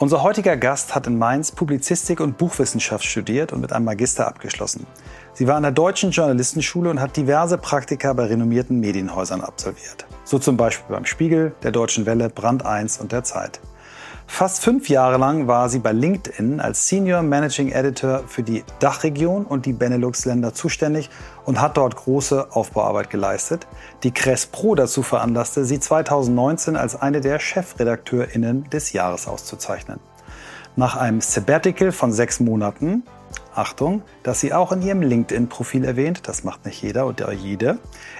Unser heutiger Gast hat in Mainz Publizistik und Buchwissenschaft studiert und mit einem Magister abgeschlossen. Sie war an der Deutschen Journalistenschule und hat diverse Praktika bei renommierten Medienhäusern absolviert. So zum Beispiel beim Spiegel, der Deutschen Welle, Brand 1 und der Zeit. Fast fünf Jahre lang war sie bei LinkedIn als Senior Managing Editor für die Dachregion und die Benelux-Länder zuständig und hat dort große Aufbauarbeit geleistet, die Cress Pro dazu veranlasste, sie 2019 als eine der ChefredakteurInnen des Jahres auszuzeichnen. Nach einem Sabbatical von sechs Monaten Achtung, dass sie auch in ihrem LinkedIn-Profil erwähnt, das macht nicht jeder oder jede,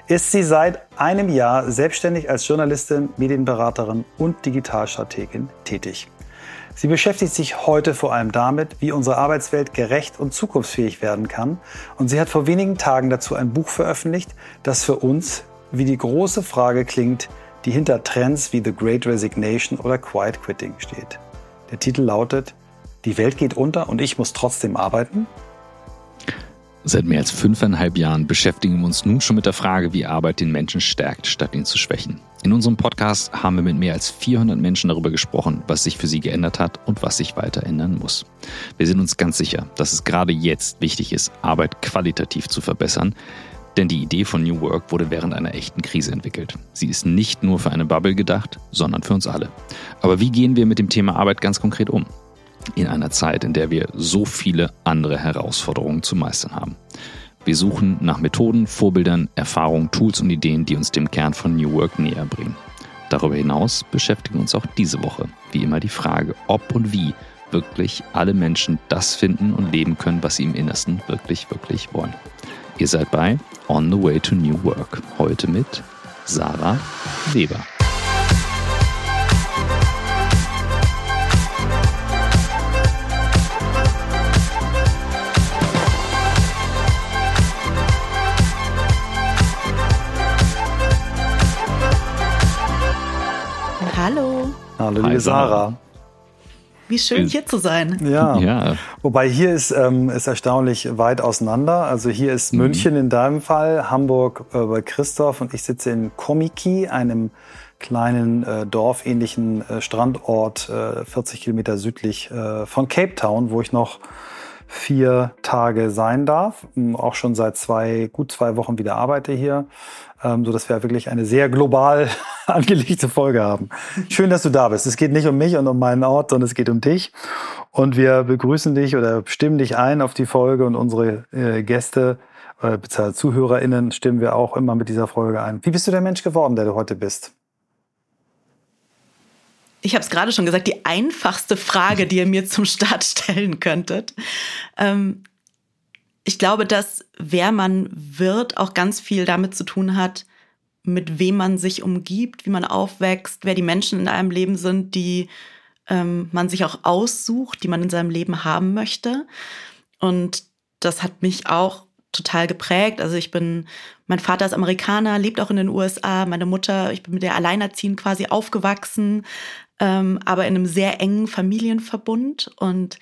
ist sie seit einem Jahr selbstständig als Journalistin, Medienberaterin und Digitalstrategin tätig. Sie beschäftigt sich heute vor allem damit, wie unsere Arbeitswelt gerecht und zukunftsfähig werden kann. Und sie hat vor wenigen Tagen dazu ein Buch veröffentlicht, das für uns wie die große Frage klingt, die hinter Trends wie The Great Resignation oder Quiet Quitting steht. Der Titel lautet die Welt geht unter und ich muss trotzdem arbeiten? Seit mehr als fünfeinhalb Jahren beschäftigen wir uns nun schon mit der Frage, wie Arbeit den Menschen stärkt, statt ihn zu schwächen. In unserem Podcast haben wir mit mehr als 400 Menschen darüber gesprochen, was sich für sie geändert hat und was sich weiter ändern muss. Wir sind uns ganz sicher, dass es gerade jetzt wichtig ist, Arbeit qualitativ zu verbessern, denn die Idee von New Work wurde während einer echten Krise entwickelt. Sie ist nicht nur für eine Bubble gedacht, sondern für uns alle. Aber wie gehen wir mit dem Thema Arbeit ganz konkret um? In einer Zeit, in der wir so viele andere Herausforderungen zu meistern haben. Wir suchen nach Methoden, Vorbildern, Erfahrungen, Tools und Ideen, die uns dem Kern von New Work näher bringen. Darüber hinaus beschäftigen uns auch diese Woche wie immer die Frage, ob und wie wirklich alle Menschen das finden und leben können, was sie im Innersten wirklich, wirklich wollen. Ihr seid bei On the Way to New Work. Heute mit Sarah Weber. Hallo, liebe Sarah. Wie schön hier zu sein. Ja. ja. Wobei hier ist, ähm, ist erstaunlich weit auseinander. Also hier ist mhm. München in deinem Fall, Hamburg äh, bei Christoph und ich sitze in Komiki, einem kleinen äh, dorfähnlichen äh, Strandort, äh, 40 Kilometer südlich äh, von Cape Town, wo ich noch vier Tage sein darf. Ähm, auch schon seit zwei, gut zwei Wochen wieder arbeite hier, ähm, so dass wir wirklich eine sehr global angelegte Folge haben. Schön, dass du da bist. Es geht nicht um mich und um meinen Ort, sondern es geht um dich. Und wir begrüßen dich oder stimmen dich ein auf die Folge und unsere äh, Gäste äh, ZuhörerInnen stimmen wir auch immer mit dieser Folge ein. Wie bist du der Mensch geworden, der du heute bist? Ich habe es gerade schon gesagt, die einfachste Frage, die ihr mir zum Start stellen könntet. Ähm, ich glaube, dass wer man wird, auch ganz viel damit zu tun hat, mit wem man sich umgibt, wie man aufwächst, wer die Menschen in einem Leben sind, die ähm, man sich auch aussucht, die man in seinem Leben haben möchte. Und das hat mich auch total geprägt. Also ich bin, mein Vater ist Amerikaner, lebt auch in den USA, meine Mutter, ich bin mit der Alleinerziehend quasi aufgewachsen, ähm, aber in einem sehr engen Familienverbund. Und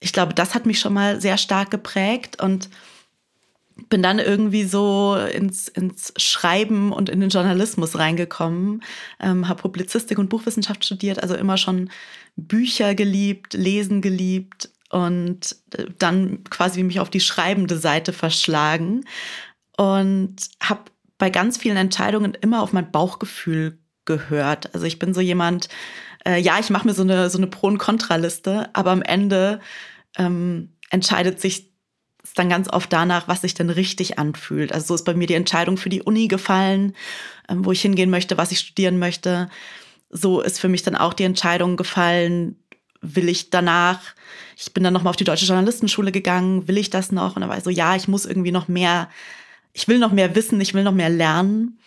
ich glaube, das hat mich schon mal sehr stark geprägt und bin dann irgendwie so ins, ins Schreiben und in den Journalismus reingekommen, ähm, habe Publizistik und Buchwissenschaft studiert, also immer schon Bücher geliebt, Lesen geliebt und äh, dann quasi mich auf die schreibende Seite verschlagen und habe bei ganz vielen Entscheidungen immer auf mein Bauchgefühl gehört. Also ich bin so jemand, äh, ja, ich mache mir so eine, so eine Pro- und Kontraliste, aber am Ende ähm, entscheidet sich dann ganz oft danach, was sich denn richtig anfühlt. Also so ist bei mir die Entscheidung für die Uni gefallen, ähm, wo ich hingehen möchte, was ich studieren möchte. So ist für mich dann auch die Entscheidung gefallen, will ich danach, ich bin dann nochmal auf die Deutsche Journalistenschule gegangen, will ich das noch? Und dann war ich so, ja, ich muss irgendwie noch mehr, ich will noch mehr wissen, ich will noch mehr lernen.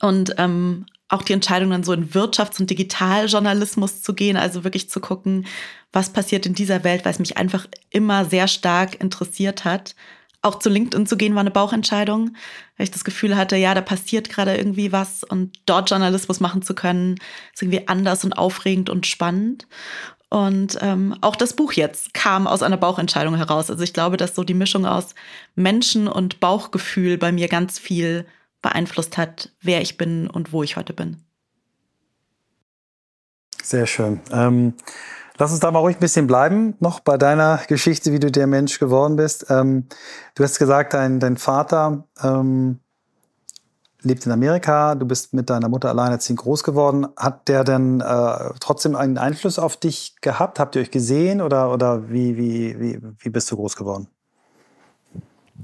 Und ähm, auch die Entscheidung dann so in Wirtschafts- und Digitaljournalismus zu gehen, also wirklich zu gucken, was passiert in dieser Welt, weil es mich einfach immer sehr stark interessiert hat. Auch zu LinkedIn zu gehen war eine Bauchentscheidung, weil ich das Gefühl hatte, ja, da passiert gerade irgendwie was und dort Journalismus machen zu können, ist irgendwie anders und aufregend und spannend. Und ähm, auch das Buch jetzt kam aus einer Bauchentscheidung heraus. Also ich glaube, dass so die Mischung aus Menschen und Bauchgefühl bei mir ganz viel beeinflusst hat, wer ich bin und wo ich heute bin. Sehr schön. Ähm, lass uns da mal ruhig ein bisschen bleiben, noch bei deiner Geschichte, wie du der Mensch geworden bist. Ähm, du hast gesagt, dein, dein Vater ähm, lebt in Amerika, du bist mit deiner Mutter alleinerziehend groß geworden. Hat der denn äh, trotzdem einen Einfluss auf dich gehabt? Habt ihr euch gesehen oder, oder wie, wie, wie, wie bist du groß geworden?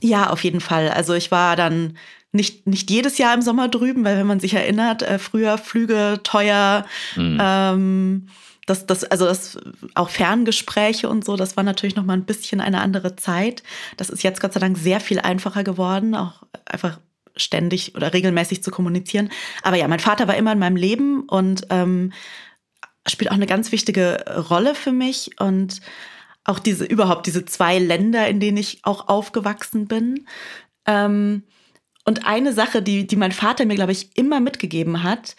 Ja, auf jeden Fall. Also ich war dann nicht, nicht jedes Jahr im Sommer drüben, weil wenn man sich erinnert, äh, früher Flüge teuer, mhm. ähm, das, das, also das auch Ferngespräche und so, das war natürlich noch mal ein bisschen eine andere Zeit. Das ist jetzt Gott sei Dank sehr viel einfacher geworden, auch einfach ständig oder regelmäßig zu kommunizieren. Aber ja, mein Vater war immer in meinem Leben und ähm, spielt auch eine ganz wichtige Rolle für mich und auch diese überhaupt diese zwei Länder, in denen ich auch aufgewachsen bin. Ähm, und eine Sache, die, die mein Vater mir, glaube ich, immer mitgegeben hat,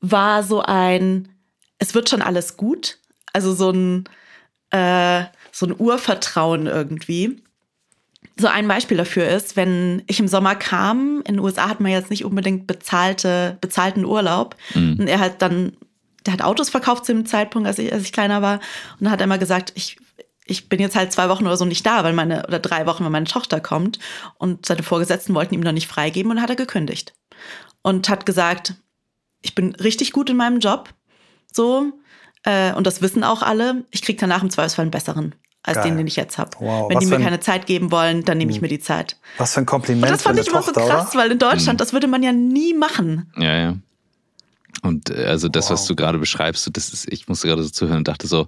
war so ein, es wird schon alles gut. Also so ein, äh, so ein Urvertrauen irgendwie. So ein Beispiel dafür ist, wenn ich im Sommer kam, in den USA hat man jetzt nicht unbedingt bezahlte, bezahlten Urlaub. Mhm. Und er hat dann, der hat Autos verkauft zu dem Zeitpunkt, als ich, als ich kleiner war. Und dann hat er immer gesagt, ich, ich bin jetzt halt zwei Wochen oder so nicht da, weil meine, oder drei Wochen, weil meine Tochter kommt. Und seine Vorgesetzten wollten ihm noch nicht freigeben und hat er gekündigt. Und hat gesagt, ich bin richtig gut in meinem Job. So. Äh, und das wissen auch alle. Ich kriege danach im Zweifelsfall einen besseren als Geil. den, den ich jetzt habe. Wow, Wenn die mir keine Zeit geben wollen, dann nehme ich hm. mir die Zeit. Was für ein Kompliment. Und das fand ich immer so krass, oder? weil in Deutschland, mhm. das würde man ja nie machen. Ja, ja. Und äh, also das, wow. was du gerade beschreibst, das ist, ich musste gerade so zuhören und dachte so,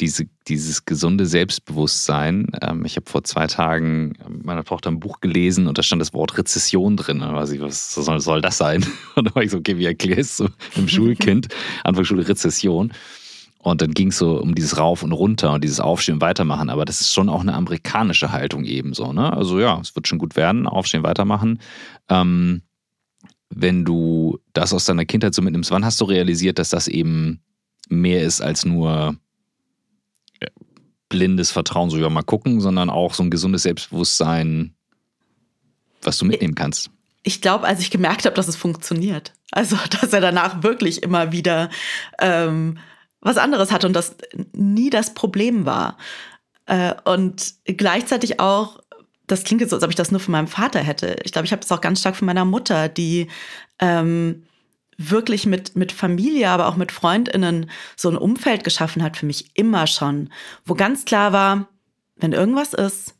diese, dieses gesunde Selbstbewusstsein. Ähm, ich habe vor zwei Tagen meiner Tochter ein Buch gelesen und da stand das Wort Rezession drin. Da war ich, was soll, soll das sein? Und da war ich so, okay, wie erklärst du einem Schulkind, Anfangsschule Rezession? Und dann ging es so um dieses Rauf und Runter und dieses Aufstehen und Weitermachen. Aber das ist schon auch eine amerikanische Haltung ebenso. Ne? Also ja, es wird schon gut werden, aufstehen, weitermachen. Ähm, wenn du das aus deiner Kindheit so mitnimmst, wann hast du realisiert, dass das eben mehr ist als nur blindes Vertrauen, so ja mal gucken, sondern auch so ein gesundes Selbstbewusstsein, was du mitnehmen kannst? Ich glaube, als ich gemerkt habe, dass es funktioniert. Also, dass er danach wirklich immer wieder ähm, was anderes hatte und das nie das Problem war. Äh, und gleichzeitig auch, das klingt jetzt so, als ob ich das nur von meinem Vater hätte. Ich glaube, ich habe das auch ganz stark von meiner Mutter, die ähm, wirklich mit, mit Familie, aber auch mit FreundInnen so ein Umfeld geschaffen hat für mich immer schon, wo ganz klar war, wenn irgendwas ist,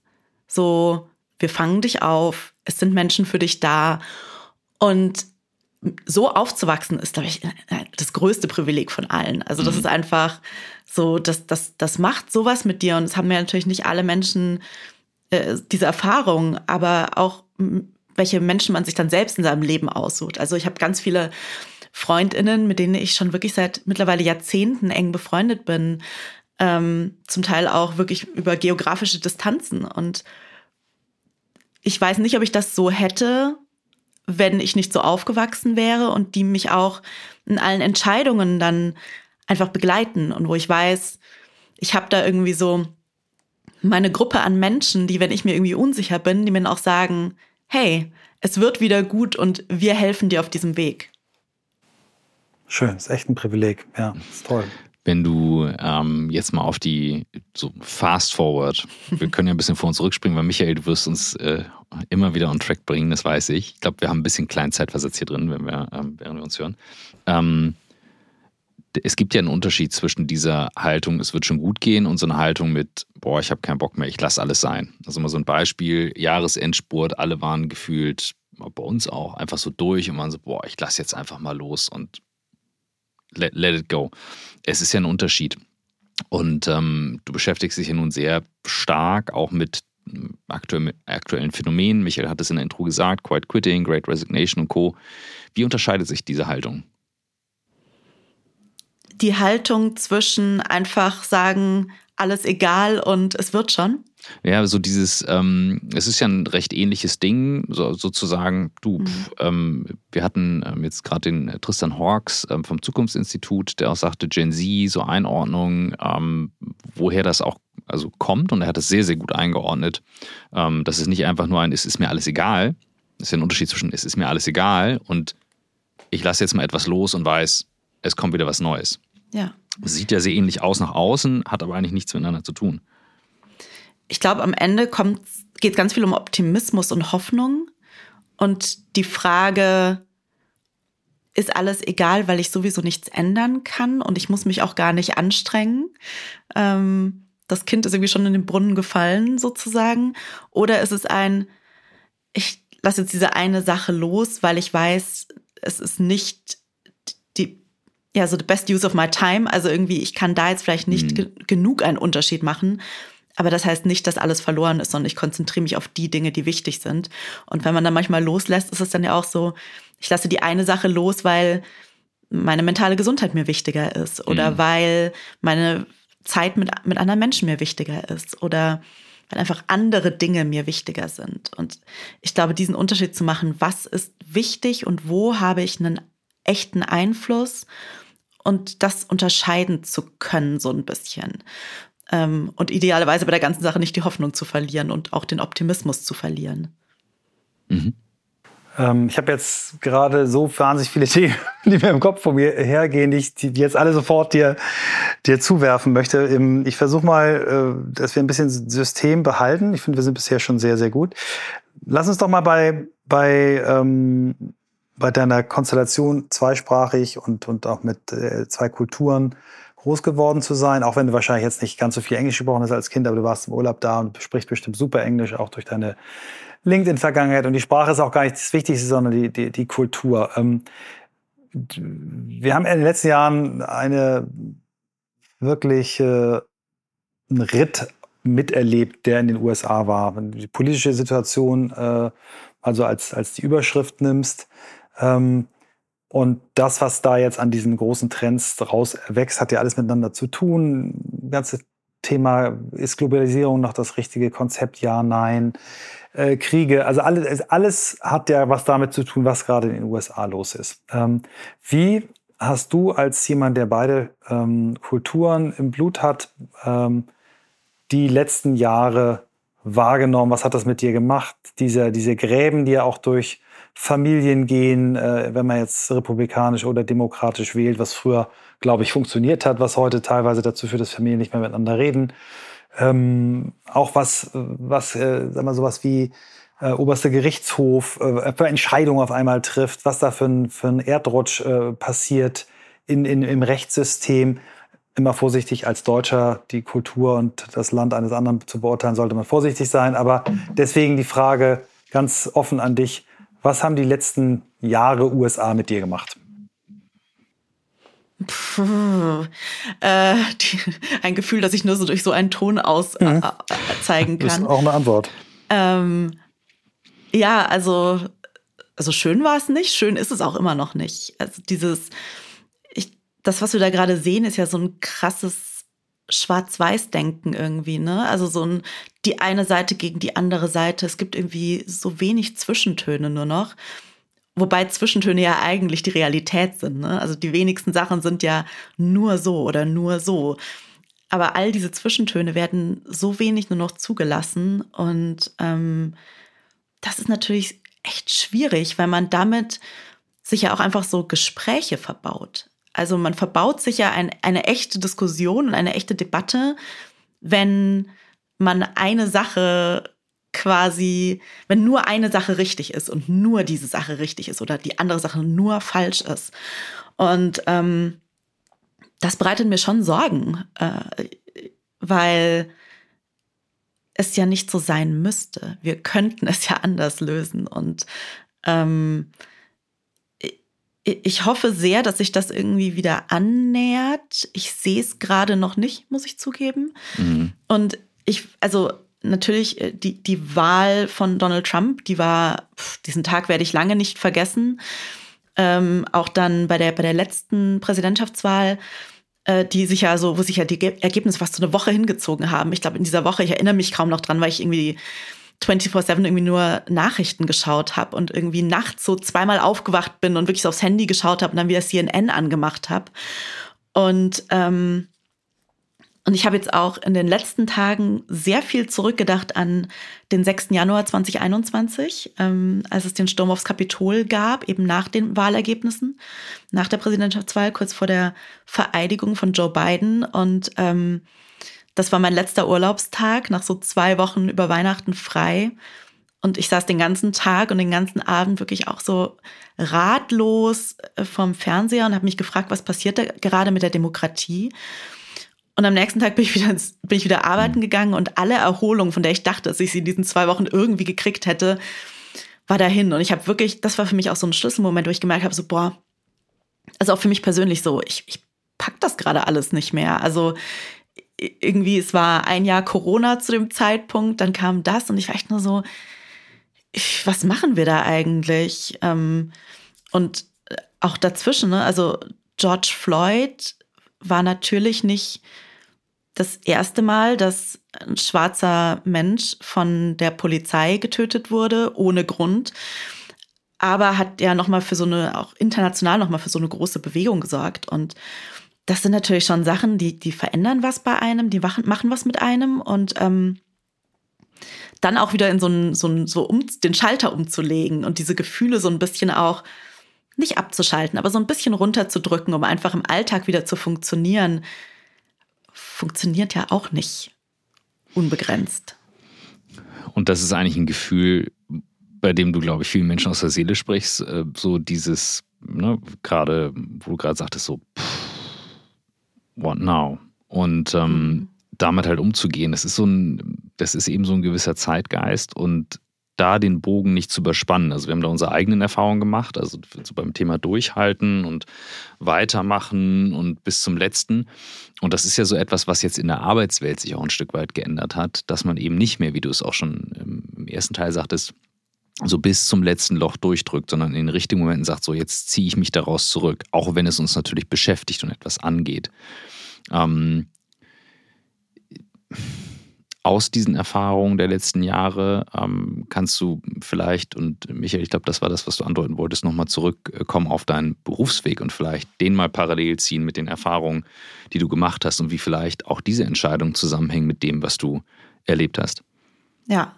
so, wir fangen dich auf, es sind Menschen für dich da. Und so aufzuwachsen ist, glaube ich, das größte Privileg von allen. Also das mhm. ist einfach so, das, das, das macht sowas mit dir und es haben ja natürlich nicht alle Menschen äh, diese Erfahrung, aber auch welche Menschen man sich dann selbst in seinem Leben aussucht. Also ich habe ganz viele Freundinnen, mit denen ich schon wirklich seit mittlerweile Jahrzehnten eng befreundet bin, ähm, zum Teil auch wirklich über geografische Distanzen. Und ich weiß nicht, ob ich das so hätte, wenn ich nicht so aufgewachsen wäre und die mich auch in allen Entscheidungen dann einfach begleiten und wo ich weiß, ich habe da irgendwie so meine Gruppe an Menschen, die, wenn ich mir irgendwie unsicher bin, die mir auch sagen, hey, es wird wieder gut und wir helfen dir auf diesem Weg. Schön, ist echt ein Privileg. Ja, ist toll. Wenn du ähm, jetzt mal auf die so Fast Forward, wir können ja ein bisschen vor uns zurückspringen, weil Michael, du wirst uns äh, immer wieder on Track bringen, das weiß ich. Ich glaube, wir haben ein bisschen Kleinzeitversetz hier drin, wenn wir, ähm, während wir uns hören. Ähm, es gibt ja einen Unterschied zwischen dieser Haltung, es wird schon gut gehen, und so einer Haltung mit, boah, ich habe keinen Bock mehr, ich lasse alles sein. Also mal so ein Beispiel, Jahresendspurt, alle waren gefühlt, bei uns auch, einfach so durch und waren so, boah, ich lasse jetzt einfach mal los und let, let it go. Es ist ja ein Unterschied. Und ähm, du beschäftigst dich ja nun sehr stark auch mit aktuell, aktuellen Phänomenen. Michael hat es in der Intro gesagt, Quiet Quitting, Great Resignation und Co. Wie unterscheidet sich diese Haltung? Die Haltung zwischen einfach sagen, alles egal und es wird schon. Ja, so dieses, ähm, es ist ja ein recht ähnliches Ding, so, sozusagen, du, mhm. ähm, wir hatten ähm, jetzt gerade den Tristan Hawks ähm, vom Zukunftsinstitut, der auch sagte, Gen Z, so Einordnung, ähm, woher das auch also kommt und er hat es sehr, sehr gut eingeordnet. Ähm, das ist nicht einfach nur ein, es ist mir alles egal. Das ist ja ein Unterschied zwischen, es ist mir alles egal und ich lasse jetzt mal etwas los und weiß, es kommt wieder was Neues. Ja. Sieht ja sehr ähnlich aus nach außen, hat aber eigentlich nichts miteinander zu tun. Ich glaube, am Ende geht es ganz viel um Optimismus und Hoffnung. Und die Frage, ist alles egal, weil ich sowieso nichts ändern kann und ich muss mich auch gar nicht anstrengen. Ähm, das Kind ist irgendwie schon in den Brunnen gefallen, sozusagen. Oder ist es ein, ich lasse jetzt diese eine Sache los, weil ich weiß, es ist nicht ja, so the best use of my time. Also irgendwie, ich kann da jetzt vielleicht nicht mhm. ge genug einen Unterschied machen. Aber das heißt nicht, dass alles verloren ist, sondern ich konzentriere mich auf die Dinge, die wichtig sind. Und wenn man dann manchmal loslässt, ist es dann ja auch so, ich lasse die eine Sache los, weil meine mentale Gesundheit mir wichtiger ist oder mhm. weil meine Zeit mit, mit anderen Menschen mir wichtiger ist oder weil einfach andere Dinge mir wichtiger sind. Und ich glaube, diesen Unterschied zu machen, was ist wichtig und wo habe ich einen echten Einfluss und das unterscheiden zu können, so ein bisschen. Ähm, und idealerweise bei der ganzen Sache nicht die Hoffnung zu verlieren und auch den Optimismus zu verlieren. Mhm. Ähm, ich habe jetzt gerade so wahnsinnig viele Themen, die mir im Kopf vor mir hergehen, die ich die jetzt alle sofort dir, dir zuwerfen möchte. Ich versuche mal, äh, dass wir ein bisschen System behalten. Ich finde, wir sind bisher schon sehr, sehr gut. Lass uns doch mal bei, bei, ähm, bei deiner Konstellation zweisprachig und, und auch mit äh, zwei Kulturen groß geworden zu sein, auch wenn du wahrscheinlich jetzt nicht ganz so viel Englisch gesprochen hast als Kind, aber du warst im Urlaub da und sprichst bestimmt super Englisch, auch durch deine LinkedIn-Vergangenheit. Und die Sprache ist auch gar nicht das Wichtigste, sondern die, die, die Kultur. Ähm, wir haben in den letzten Jahren eine wirklich äh, einen Ritt miterlebt, der in den USA war. Wenn du die politische Situation äh, also als, als die Überschrift nimmst, ähm, und das, was da jetzt an diesen großen Trends raus wächst, hat ja alles miteinander zu tun. Das ganze Thema, ist Globalisierung noch das richtige Konzept? Ja, nein. Äh, Kriege, also alles, alles hat ja was damit zu tun, was gerade in den USA los ist. Ähm, wie hast du als jemand, der beide ähm, Kulturen im Blut hat, ähm, die letzten Jahre wahrgenommen? Was hat das mit dir gemacht? Diese, diese Gräben, die ja auch durch Familien gehen, äh, wenn man jetzt republikanisch oder demokratisch wählt, was früher, glaube ich, funktioniert hat, was heute teilweise dazu führt, dass Familien nicht mehr miteinander reden. Ähm, auch was, was, äh, sag mal, sowas wie äh, oberster Gerichtshof äh, für Entscheidungen auf einmal trifft, was da für ein, für ein Erdrutsch äh, passiert in, in, im Rechtssystem. Immer vorsichtig als Deutscher die Kultur und das Land eines anderen zu beurteilen, sollte man vorsichtig sein. Aber deswegen die Frage ganz offen an dich. Was haben die letzten Jahre USA mit dir gemacht? Puh, äh, die, ein Gefühl, das ich nur so durch so einen Ton aus mhm. äh, zeigen kann. Das ist auch eine Antwort. Ähm, ja, also, also schön war es nicht, schön ist es auch immer noch nicht. Also dieses, ich, das, was wir da gerade sehen, ist ja so ein krasses Schwarz-Weiß-Denken irgendwie, ne? Also so ein, die eine Seite gegen die andere Seite. Es gibt irgendwie so wenig Zwischentöne nur noch. Wobei Zwischentöne ja eigentlich die Realität sind, ne? Also die wenigsten Sachen sind ja nur so oder nur so. Aber all diese Zwischentöne werden so wenig nur noch zugelassen. Und ähm, das ist natürlich echt schwierig, weil man damit sich ja auch einfach so Gespräche verbaut. Also man verbaut sich ja ein, eine echte Diskussion und eine echte Debatte, wenn man eine Sache quasi, wenn nur eine Sache richtig ist und nur diese Sache richtig ist oder die andere Sache nur falsch ist. Und ähm, das bereitet mir schon Sorgen, äh, weil es ja nicht so sein müsste. Wir könnten es ja anders lösen. Und ähm, ich hoffe sehr, dass sich das irgendwie wieder annähert. Ich sehe es gerade noch nicht, muss ich zugeben. Mhm. Und ich, also natürlich, äh, die, die Wahl von Donald Trump, die war, diesen Tag werde ich lange nicht vergessen. Ähm, auch dann bei der, bei der letzten Präsidentschaftswahl, äh, die sich ja so, wo sich ja die Ergebnisse fast so eine Woche hingezogen haben. Ich glaube, in dieser Woche, ich erinnere mich kaum noch dran, weil ich irgendwie 24-7 irgendwie nur Nachrichten geschaut habe und irgendwie nachts so zweimal aufgewacht bin und wirklich so aufs Handy geschaut habe und dann wieder CNN angemacht habe. Und, ähm, Und ich habe jetzt auch in den letzten Tagen sehr viel zurückgedacht an den 6. Januar 2021, ähm, als es den Sturm aufs Kapitol gab, eben nach den Wahlergebnissen, nach der Präsidentschaftswahl, kurz vor der Vereidigung von Joe Biden. Und ähm, das war mein letzter Urlaubstag, nach so zwei Wochen über Weihnachten frei. Und ich saß den ganzen Tag und den ganzen Abend wirklich auch so ratlos äh, vorm Fernseher und habe mich gefragt, was passiert da gerade mit der Demokratie? Und am nächsten Tag bin ich wieder, bin ich wieder arbeiten gegangen und alle Erholung, von der ich dachte, dass ich sie in diesen zwei Wochen irgendwie gekriegt hätte, war dahin. Und ich habe wirklich, das war für mich auch so ein Schlüsselmoment, wo ich gemerkt habe, so, boah, also auch für mich persönlich so, ich, ich pack das gerade alles nicht mehr. Also irgendwie, es war ein Jahr Corona zu dem Zeitpunkt, dann kam das und ich war echt nur so, ich, was machen wir da eigentlich? Ähm, und auch dazwischen, ne? also George Floyd war natürlich nicht das erste Mal, dass ein schwarzer Mensch von der Polizei getötet wurde, ohne Grund. Aber hat ja nochmal für so eine, auch international nochmal für so eine große Bewegung gesorgt. Und das sind natürlich schon Sachen, die, die verändern was bei einem, die machen, machen was mit einem und ähm, dann auch wieder in so, ein, so, ein, so um, den Schalter umzulegen und diese Gefühle so ein bisschen auch nicht abzuschalten, aber so ein bisschen runterzudrücken, um einfach im Alltag wieder zu funktionieren funktioniert ja auch nicht unbegrenzt. Und das ist eigentlich ein Gefühl, bei dem du, glaube ich, vielen Menschen aus der Seele sprichst. Äh, so dieses, ne, gerade, wo du gerade sagtest, so, pff, what now? Und ähm, mhm. damit halt umzugehen, das ist so ein, das ist eben so ein gewisser Zeitgeist und da den Bogen nicht zu überspannen. Also wir haben da unsere eigenen Erfahrungen gemacht, also so beim Thema Durchhalten und Weitermachen und bis zum Letzten. Und das ist ja so etwas, was jetzt in der Arbeitswelt sich auch ein Stück weit geändert hat, dass man eben nicht mehr, wie du es auch schon im ersten Teil sagtest, so bis zum letzten Loch durchdrückt, sondern in den richtigen Momenten sagt, so jetzt ziehe ich mich daraus zurück, auch wenn es uns natürlich beschäftigt und etwas angeht. Ähm, aus diesen Erfahrungen der letzten Jahre ähm, kannst du vielleicht, und Michael, ich glaube, das war das, was du andeuten wolltest, nochmal zurückkommen auf deinen Berufsweg und vielleicht den mal parallel ziehen mit den Erfahrungen, die du gemacht hast und wie vielleicht auch diese Entscheidungen zusammenhängen mit dem, was du erlebt hast. Ja.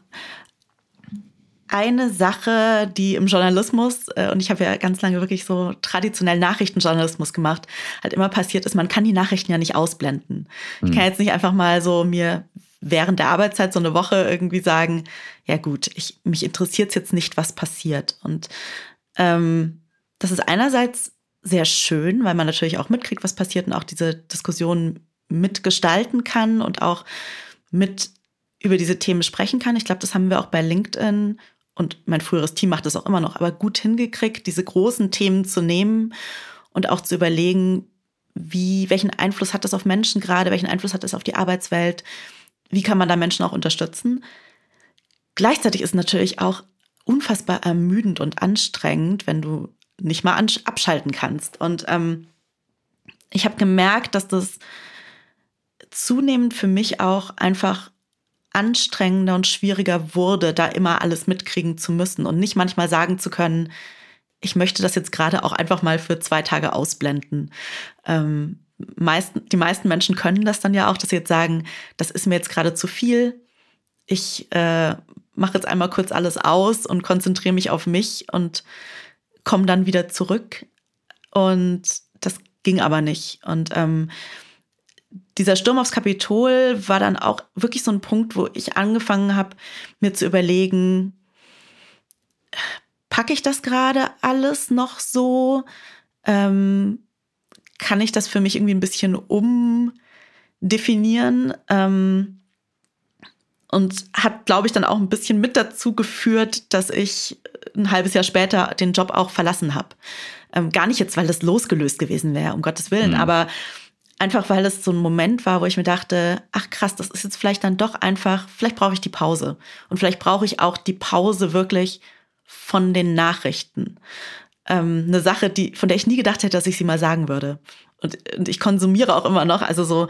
Eine Sache, die im Journalismus, äh, und ich habe ja ganz lange wirklich so traditionell Nachrichtenjournalismus gemacht, halt immer passiert ist, man kann die Nachrichten ja nicht ausblenden. Ich hm. kann jetzt nicht einfach mal so mir während der Arbeitszeit so eine Woche irgendwie sagen, ja gut, ich, mich interessiert jetzt nicht, was passiert. Und ähm, das ist einerseits sehr schön, weil man natürlich auch mitkriegt, was passiert und auch diese Diskussion mitgestalten kann und auch mit über diese Themen sprechen kann. Ich glaube, das haben wir auch bei LinkedIn und mein früheres Team macht das auch immer noch, aber gut hingekriegt, diese großen Themen zu nehmen und auch zu überlegen, wie, welchen Einfluss hat das auf Menschen gerade, welchen Einfluss hat das auf die Arbeitswelt, wie kann man da Menschen auch unterstützen? Gleichzeitig ist natürlich auch unfassbar ermüdend und anstrengend, wenn du nicht mal abschalten kannst. Und ähm, ich habe gemerkt, dass das zunehmend für mich auch einfach anstrengender und schwieriger wurde, da immer alles mitkriegen zu müssen und nicht manchmal sagen zu können, ich möchte das jetzt gerade auch einfach mal für zwei Tage ausblenden. Ähm, meisten, die meisten Menschen können das dann ja auch, dass sie jetzt sagen, das ist mir jetzt gerade zu viel. Ich äh, mache jetzt einmal kurz alles aus und konzentriere mich auf mich und komme dann wieder zurück. Und das ging aber nicht. Und ähm, dieser Sturm aufs Kapitol war dann auch wirklich so ein Punkt, wo ich angefangen habe, mir zu überlegen, packe ich das gerade alles noch so? Ähm, kann ich das für mich irgendwie ein bisschen umdefinieren. Ähm, und hat, glaube ich, dann auch ein bisschen mit dazu geführt, dass ich ein halbes Jahr später den Job auch verlassen habe. Ähm, gar nicht jetzt, weil das losgelöst gewesen wäre, um Gottes Willen, mhm. aber einfach, weil es so ein Moment war, wo ich mir dachte, ach krass, das ist jetzt vielleicht dann doch einfach, vielleicht brauche ich die Pause. Und vielleicht brauche ich auch die Pause wirklich von den Nachrichten ähm, eine Sache, die, von der ich nie gedacht hätte, dass ich sie mal sagen würde. Und, und ich konsumiere auch immer noch, also so,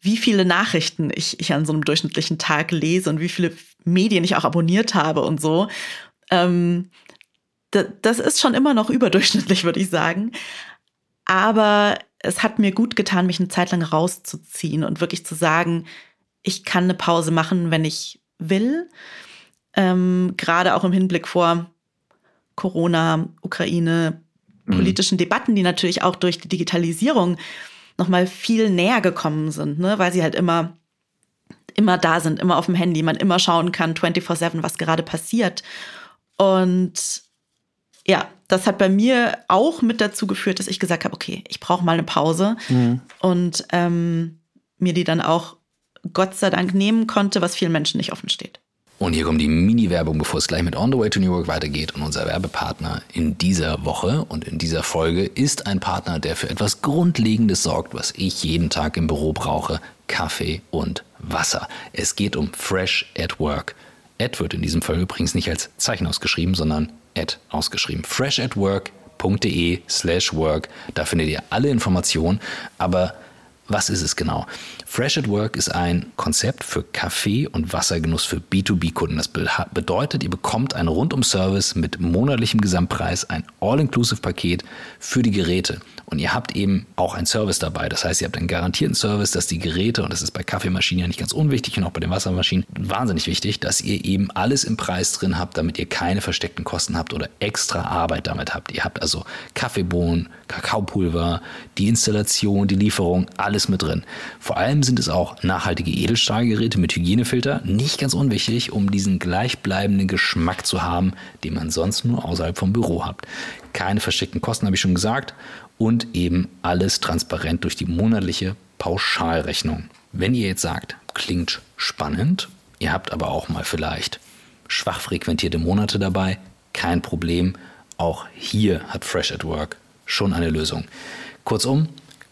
wie viele Nachrichten ich, ich an so einem durchschnittlichen Tag lese und wie viele Medien ich auch abonniert habe und so. Ähm, das ist schon immer noch überdurchschnittlich, würde ich sagen. Aber es hat mir gut getan, mich eine Zeit lang rauszuziehen und wirklich zu sagen, ich kann eine Pause machen, wenn ich will. Ähm, Gerade auch im Hinblick vor Corona, Ukraine, mhm. politischen. Debatten, die natürlich auch durch die Digitalisierung nochmal viel näher gekommen sind, ne? weil sie halt immer, immer da sind, immer auf dem Handy, man immer schauen kann, 24-7, was gerade passiert. Und ja, das hat bei mir auch mit dazu geführt, dass ich gesagt habe, okay, ich brauche mal eine Pause mhm. und ähm, mir die dann auch Gott sei Dank nehmen konnte, was vielen Menschen nicht offen steht. Und hier kommt die Mini-Werbung, bevor es gleich mit On the Way to New York weitergeht. Und unser Werbepartner in dieser Woche und in dieser Folge ist ein Partner, der für etwas Grundlegendes sorgt, was ich jeden Tag im Büro brauche. Kaffee und Wasser. Es geht um Fresh at Work. Ad wird in diesem Fall übrigens nicht als Zeichen ausgeschrieben, sondern Ad ausgeschrieben. freshatwork.de slash work. Da findet ihr alle Informationen. Aber was ist es genau? Fresh at Work ist ein Konzept für Kaffee- und Wassergenuss für B2B-Kunden. Das bedeutet, ihr bekommt einen Rundum-Service mit monatlichem Gesamtpreis, ein All-Inclusive-Paket für die Geräte. Und ihr habt eben auch einen Service dabei. Das heißt, ihr habt einen garantierten Service, dass die Geräte, und das ist bei Kaffeemaschinen ja nicht ganz unwichtig und auch bei den Wassermaschinen wahnsinnig wichtig, dass ihr eben alles im Preis drin habt, damit ihr keine versteckten Kosten habt oder extra Arbeit damit habt. Ihr habt also Kaffeebohnen, Kakaopulver, die Installation, die Lieferung, alles mit drin. Vor allem sind es auch nachhaltige Edelstahlgeräte mit Hygienefilter, nicht ganz unwichtig, um diesen gleichbleibenden Geschmack zu haben, den man sonst nur außerhalb vom Büro habt. Keine versteckten Kosten, habe ich schon gesagt, und eben alles transparent durch die monatliche Pauschalrechnung. Wenn ihr jetzt sagt, klingt spannend, ihr habt aber auch mal vielleicht schwach frequentierte Monate dabei, kein Problem. Auch hier hat Fresh at Work schon eine Lösung. Kurzum,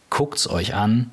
guckt es euch an,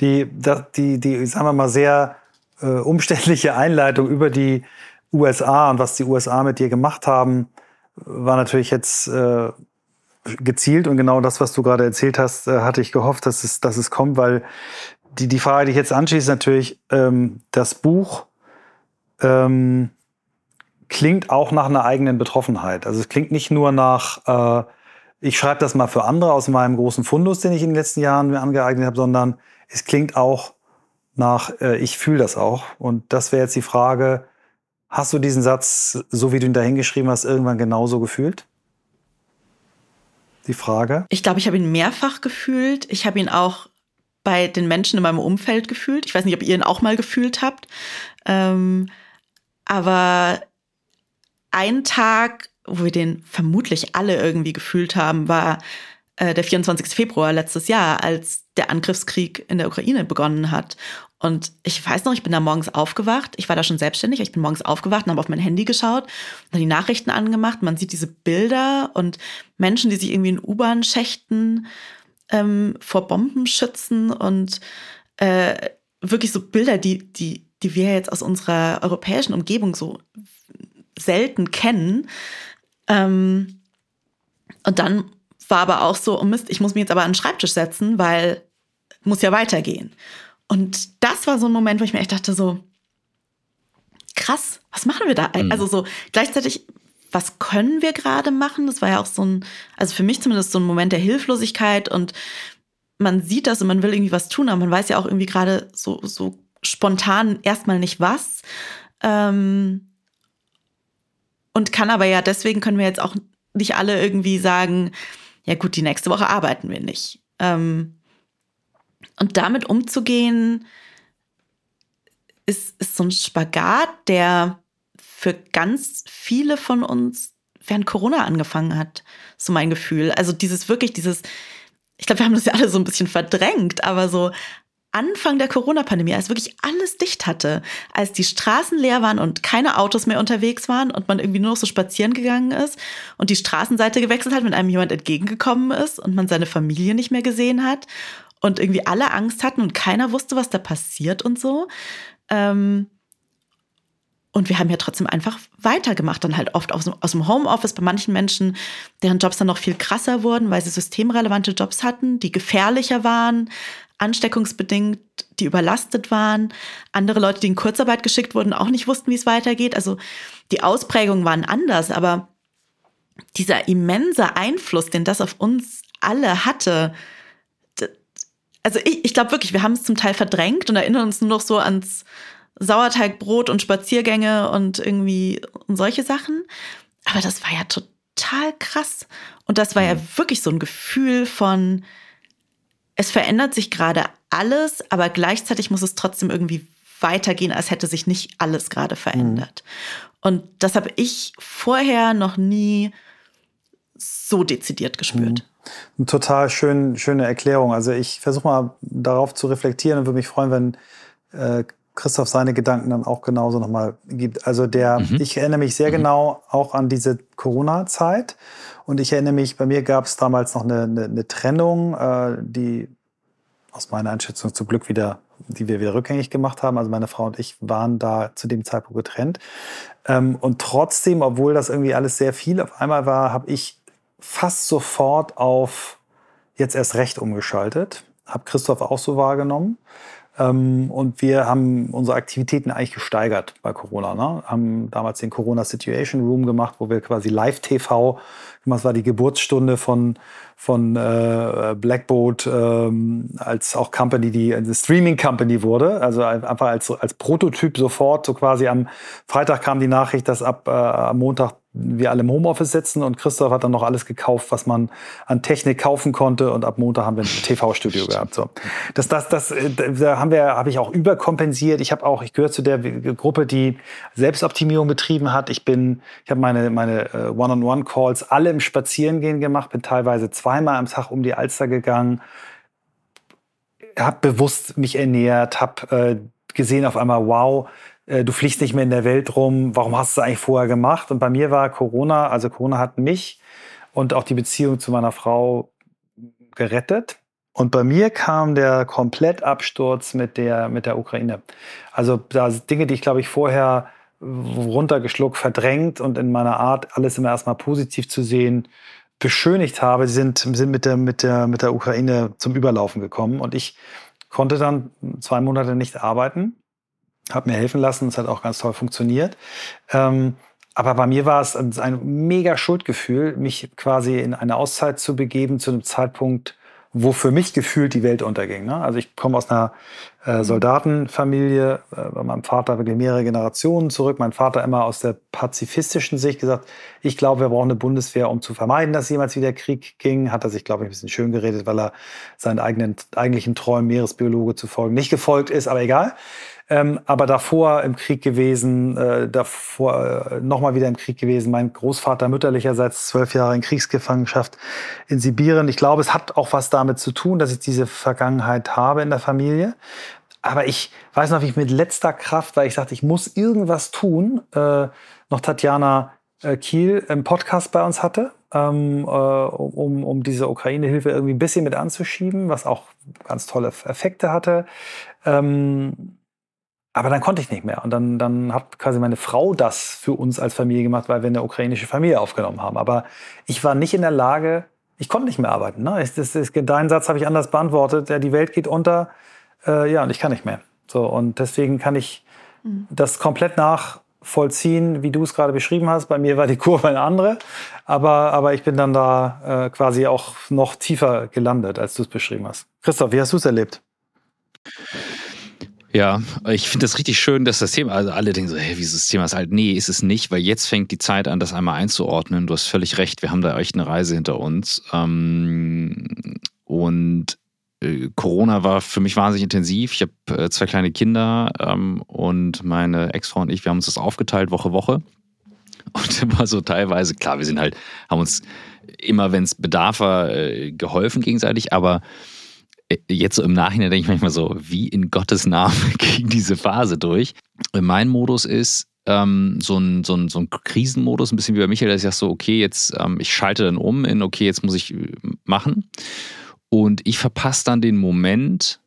die, die, die, sagen wir mal, sehr äh, umständliche Einleitung über die USA und was die USA mit dir gemacht haben, war natürlich jetzt äh, gezielt und genau das, was du gerade erzählt hast, äh, hatte ich gehofft, dass es, dass es kommt, weil die, die Frage, die ich jetzt anschließe, natürlich, ähm, das Buch ähm, klingt auch nach einer eigenen Betroffenheit. Also es klingt nicht nur nach, äh, ich schreibe das mal für andere aus meinem großen Fundus, den ich in den letzten Jahren mir angeeignet habe, sondern es klingt auch nach, äh, ich fühle das auch. Und das wäre jetzt die Frage, hast du diesen Satz, so wie du ihn da hingeschrieben hast, irgendwann genauso gefühlt? Die Frage. Ich glaube, ich habe ihn mehrfach gefühlt. Ich habe ihn auch bei den Menschen in meinem Umfeld gefühlt. Ich weiß nicht, ob ihr ihn auch mal gefühlt habt. Ähm, aber ein Tag, wo wir den vermutlich alle irgendwie gefühlt haben, war äh, der 24. Februar letztes Jahr, als der Angriffskrieg in der Ukraine begonnen hat. Und ich weiß noch, ich bin da morgens aufgewacht. Ich war da schon selbstständig. Ich bin morgens aufgewacht und habe auf mein Handy geschaut und die Nachrichten angemacht. Man sieht diese Bilder und Menschen, die sich irgendwie in U-Bahn-Schächten ähm, vor Bomben schützen und äh, wirklich so Bilder, die, die, die wir jetzt aus unserer europäischen Umgebung so selten kennen. Ähm, und dann war aber auch so, oh Mist, ich muss mich jetzt aber an den Schreibtisch setzen, weil muss ja weitergehen. Und das war so ein Moment, wo ich mir echt dachte, so, krass, was machen wir da? Mhm. Also so gleichzeitig, was können wir gerade machen? Das war ja auch so ein, also für mich zumindest so ein Moment der Hilflosigkeit und man sieht das und man will irgendwie was tun, aber man weiß ja auch irgendwie gerade so, so spontan erstmal nicht was. Ähm, und kann aber ja, deswegen können wir jetzt auch nicht alle irgendwie sagen, ja gut, die nächste Woche arbeiten wir nicht. Ähm, und damit umzugehen, ist, ist so ein Spagat, der für ganz viele von uns während Corona angefangen hat, so mein Gefühl. Also dieses wirklich, dieses, ich glaube, wir haben das ja alle so ein bisschen verdrängt, aber so Anfang der Corona-Pandemie, als wirklich alles dicht hatte, als die Straßen leer waren und keine Autos mehr unterwegs waren und man irgendwie nur noch so spazieren gegangen ist und die Straßenseite gewechselt hat, wenn einem jemand entgegengekommen ist und man seine Familie nicht mehr gesehen hat und irgendwie alle Angst hatten und keiner wusste, was da passiert und so. Ähm und wir haben ja trotzdem einfach weitergemacht, dann halt oft aus, aus dem Homeoffice bei manchen Menschen, deren Jobs dann noch viel krasser wurden, weil sie systemrelevante Jobs hatten, die gefährlicher waren, ansteckungsbedingt, die überlastet waren. Andere Leute, die in Kurzarbeit geschickt wurden, auch nicht wussten, wie es weitergeht. Also die Ausprägungen waren anders, aber dieser immense Einfluss, den das auf uns alle hatte, also ich, ich glaube wirklich, wir haben es zum Teil verdrängt und erinnern uns nur noch so ans Sauerteigbrot und Spaziergänge und irgendwie und solche Sachen. Aber das war ja total krass. Und das war ja mhm. wirklich so ein Gefühl von, es verändert sich gerade alles, aber gleichzeitig muss es trotzdem irgendwie weitergehen, als hätte sich nicht alles gerade verändert. Mhm. Und das habe ich vorher noch nie so dezidiert gespürt. Mhm. Eine total schön, schöne Erklärung. Also ich versuche mal darauf zu reflektieren und würde mich freuen, wenn äh, Christoph seine Gedanken dann auch genauso nochmal gibt. Also der, mhm. ich erinnere mich sehr mhm. genau auch an diese Corona-Zeit. Und ich erinnere mich, bei mir gab es damals noch eine, eine, eine Trennung, äh, die aus meiner Einschätzung zum Glück wieder, die wir wieder rückgängig gemacht haben. Also meine Frau und ich waren da zu dem Zeitpunkt getrennt. Ähm, und trotzdem, obwohl das irgendwie alles sehr viel auf einmal war, habe ich fast sofort auf jetzt erst recht umgeschaltet. Habe Christoph auch so wahrgenommen. Ähm, und wir haben unsere Aktivitäten eigentlich gesteigert bei Corona. Ne? Haben damals den Corona Situation Room gemacht, wo wir quasi Live-TV, das war die Geburtsstunde von, von äh, Blackboat ähm, als auch Company, die eine Streaming Company wurde. Also einfach als, als Prototyp sofort, so quasi am Freitag kam die Nachricht, dass ab äh, am Montag wir alle im Homeoffice sitzen und Christoph hat dann noch alles gekauft, was man an Technik kaufen konnte und ab Montag haben wir ein TV-Studio gehabt. So, das, das, das, äh, da haben wir, habe ich auch überkompensiert. Ich habe auch, ich gehöre zu der Gruppe, die Selbstoptimierung betrieben hat. Ich bin, ich habe meine meine äh, One-on-One-Calls alle im Spazierengehen gemacht, bin teilweise zweimal am Tag um die Alster gegangen, habe bewusst mich ernährt, habe äh, gesehen auf einmal, wow, äh, du fliegst nicht mehr in der Welt rum, warum hast du das eigentlich vorher gemacht? Und bei mir war Corona, also Corona hat mich und auch die Beziehung zu meiner Frau gerettet. Und bei mir kam der Komplettabsturz mit der, mit der Ukraine. Also da Dinge, die ich glaube ich vorher runtergeschluckt, verdrängt und in meiner Art alles immer erstmal positiv zu sehen, beschönigt habe, sind, sind mit, der, mit, der, mit der Ukraine zum Überlaufen gekommen. Und ich konnte dann zwei Monate nicht arbeiten habe mir helfen lassen. Es hat auch ganz toll funktioniert. Ähm, aber bei mir war es ein mega Schuldgefühl, mich quasi in eine Auszeit zu begeben zu einem Zeitpunkt, wo für mich gefühlt die Welt unterging. Ne? Also ich komme aus einer äh, mhm. Soldatenfamilie, äh, bei meinem Vater wirklich mehrere Generationen zurück. Mein Vater immer aus der pazifistischen Sicht gesagt, ich glaube, wir brauchen eine Bundeswehr, um zu vermeiden, dass jemals wieder Krieg ging. Hat er sich, glaube ich, ein bisschen schön geredet, weil er seinen eigenen, eigentlichen Träumen, Meeresbiologe zu folgen, nicht gefolgt ist, aber egal ähm, aber davor im Krieg gewesen, äh, davor äh, nochmal wieder im Krieg gewesen. Mein Großvater mütterlicherseits zwölf Jahre in Kriegsgefangenschaft in Sibirien. Ich glaube, es hat auch was damit zu tun, dass ich diese Vergangenheit habe in der Familie. Aber ich weiß noch, wie ich mit letzter Kraft, weil ich sagte, ich muss irgendwas tun, äh, noch Tatjana äh, Kiel im Podcast bei uns hatte, ähm, äh, um, um diese Ukraine-Hilfe irgendwie ein bisschen mit anzuschieben, was auch ganz tolle Effekte hatte. Ähm, aber dann konnte ich nicht mehr. Und dann, dann hat quasi meine Frau das für uns als Familie gemacht, weil wir eine ukrainische Familie aufgenommen haben. Aber ich war nicht in der Lage, ich konnte nicht mehr arbeiten. Ne? Ich, das, das, deinen Satz habe ich anders beantwortet. Ja, die Welt geht unter. Äh, ja, und ich kann nicht mehr. So, und deswegen kann ich mhm. das komplett nachvollziehen, wie du es gerade beschrieben hast. Bei mir war die Kurve eine andere. Aber, aber ich bin dann da äh, quasi auch noch tiefer gelandet, als du es beschrieben hast. Christoph, wie hast du es erlebt? Ja, ich finde das richtig schön, dass das Thema, also alle denken so, hey, wie ist das Thema ist alt? Nee, ist es nicht, weil jetzt fängt die Zeit an, das einmal einzuordnen. Du hast völlig recht, wir haben da echt eine Reise hinter uns. Ähm, und äh, Corona war für mich wahnsinnig intensiv. Ich habe äh, zwei kleine Kinder ähm, und meine Ex-Frau und ich, wir haben uns das aufgeteilt, Woche, Woche. Und immer so teilweise, klar, wir sind halt, haben uns immer, wenn es Bedarf war, äh, geholfen gegenseitig, aber jetzt so im Nachhinein denke ich manchmal so, wie in Gottes Namen ging diese Phase durch. Mein Modus ist, ähm, so, ein, so, ein, so ein Krisenmodus, ein bisschen wie bei Michael, dass ich sage so, okay, jetzt, ähm, ich schalte dann um in, okay, jetzt muss ich äh, machen. Und ich verpasse dann den Moment,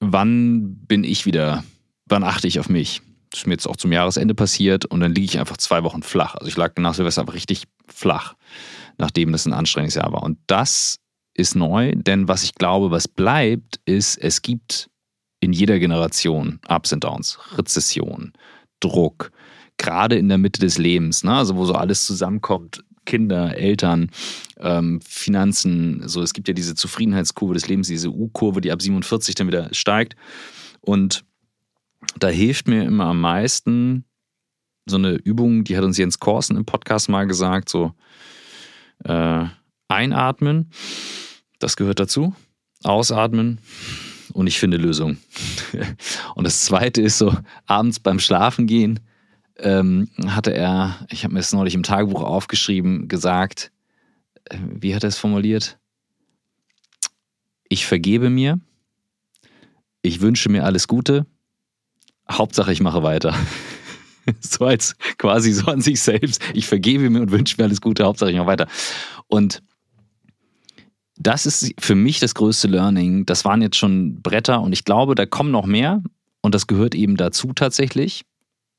wann bin ich wieder, wann achte ich auf mich. Das ist mir jetzt auch zum Jahresende passiert und dann liege ich einfach zwei Wochen flach. Also ich lag nach Silvester einfach richtig flach, nachdem das ein anstrengendes Jahr war. Und das ist neu, denn was ich glaube, was bleibt, ist, es gibt in jeder Generation Ups und Downs, Rezession, Druck, gerade in der Mitte des Lebens, ne? also wo so alles zusammenkommt, Kinder, Eltern, ähm, Finanzen, so es gibt ja diese Zufriedenheitskurve des Lebens, diese U-Kurve, die ab 47 dann wieder steigt. Und da hilft mir immer am meisten so eine Übung, die hat uns Jens Korsen im Podcast mal gesagt, so äh, einatmen, das gehört dazu, ausatmen, und ich finde Lösungen. und das zweite ist so, abends beim Schlafen gehen, ähm, hatte er, ich habe mir das neulich im Tagebuch aufgeschrieben, gesagt, äh, wie hat er es formuliert? Ich vergebe mir, ich wünsche mir alles Gute, Hauptsache ich mache weiter. so als quasi so an sich selbst. Ich vergebe mir und wünsche mir alles Gute, Hauptsache ich mache weiter. Und das ist für mich das größte Learning. Das waren jetzt schon Bretter und ich glaube, da kommen noch mehr und das gehört eben dazu tatsächlich.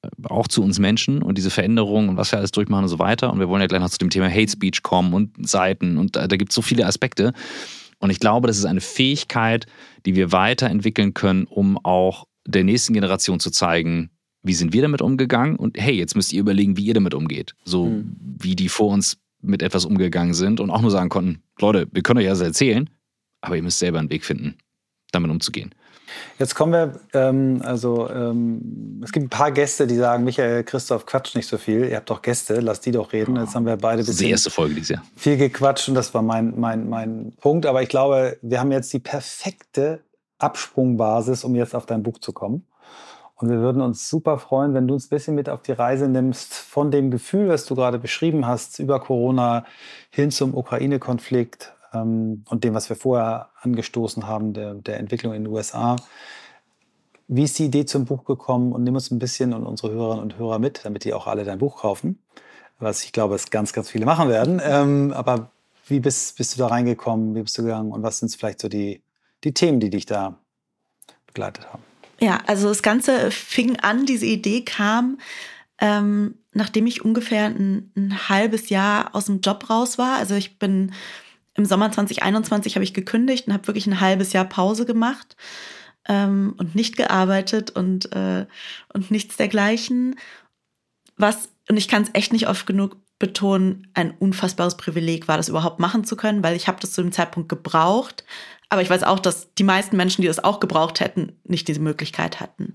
Äh, auch zu uns Menschen und diese Veränderungen und was wir alles durchmachen und so weiter. Und wir wollen ja gleich noch zu dem Thema Hate Speech kommen und Seiten und da, da gibt es so viele Aspekte. Und ich glaube, das ist eine Fähigkeit, die wir weiterentwickeln können, um auch der nächsten Generation zu zeigen, wie sind wir damit umgegangen und hey, jetzt müsst ihr überlegen, wie ihr damit umgeht. So mhm. wie die vor uns mit etwas umgegangen sind und auch nur sagen konnten, Leute, wir können euch das erzählen, aber ihr müsst selber einen Weg finden, damit umzugehen. Jetzt kommen wir, ähm, also ähm, es gibt ein paar Gäste, die sagen, Michael, Christoph, quatscht nicht so viel. Ihr habt doch Gäste, lasst die doch reden. Jetzt haben wir beide das ist die erste Folge dieses Jahr. viel gequatscht und das war mein, mein, mein Punkt. Aber ich glaube, wir haben jetzt die perfekte Absprungbasis, um jetzt auf dein Buch zu kommen. Und wir würden uns super freuen, wenn du uns ein bisschen mit auf die Reise nimmst von dem Gefühl, was du gerade beschrieben hast, über Corona hin zum Ukraine-Konflikt ähm, und dem, was wir vorher angestoßen haben, der, der Entwicklung in den USA. Wie ist die Idee zum Buch gekommen? Und nimm uns ein bisschen und unsere Hörerinnen und Hörer mit, damit die auch alle dein Buch kaufen. Was ich glaube, es ganz, ganz viele machen werden. Ähm, aber wie bist, bist du da reingekommen? Wie bist du gegangen? Und was sind vielleicht so die, die Themen, die dich da begleitet haben? Ja, also das Ganze fing an, diese Idee kam, ähm, nachdem ich ungefähr ein, ein, halbes Jahr aus dem Job raus war. Also ich bin im Sommer 2021 habe ich gekündigt und habe wirklich ein halbes Jahr Pause gemacht ähm, und nicht gearbeitet und, äh, und nichts dergleichen. Was, und ich kann es echt nicht oft genug betonen, ein unfassbares Privileg war, das überhaupt machen zu können, weil ich habe das zu dem Zeitpunkt gebraucht, aber ich weiß auch, dass die meisten Menschen, die das auch gebraucht hätten, nicht diese Möglichkeit hatten.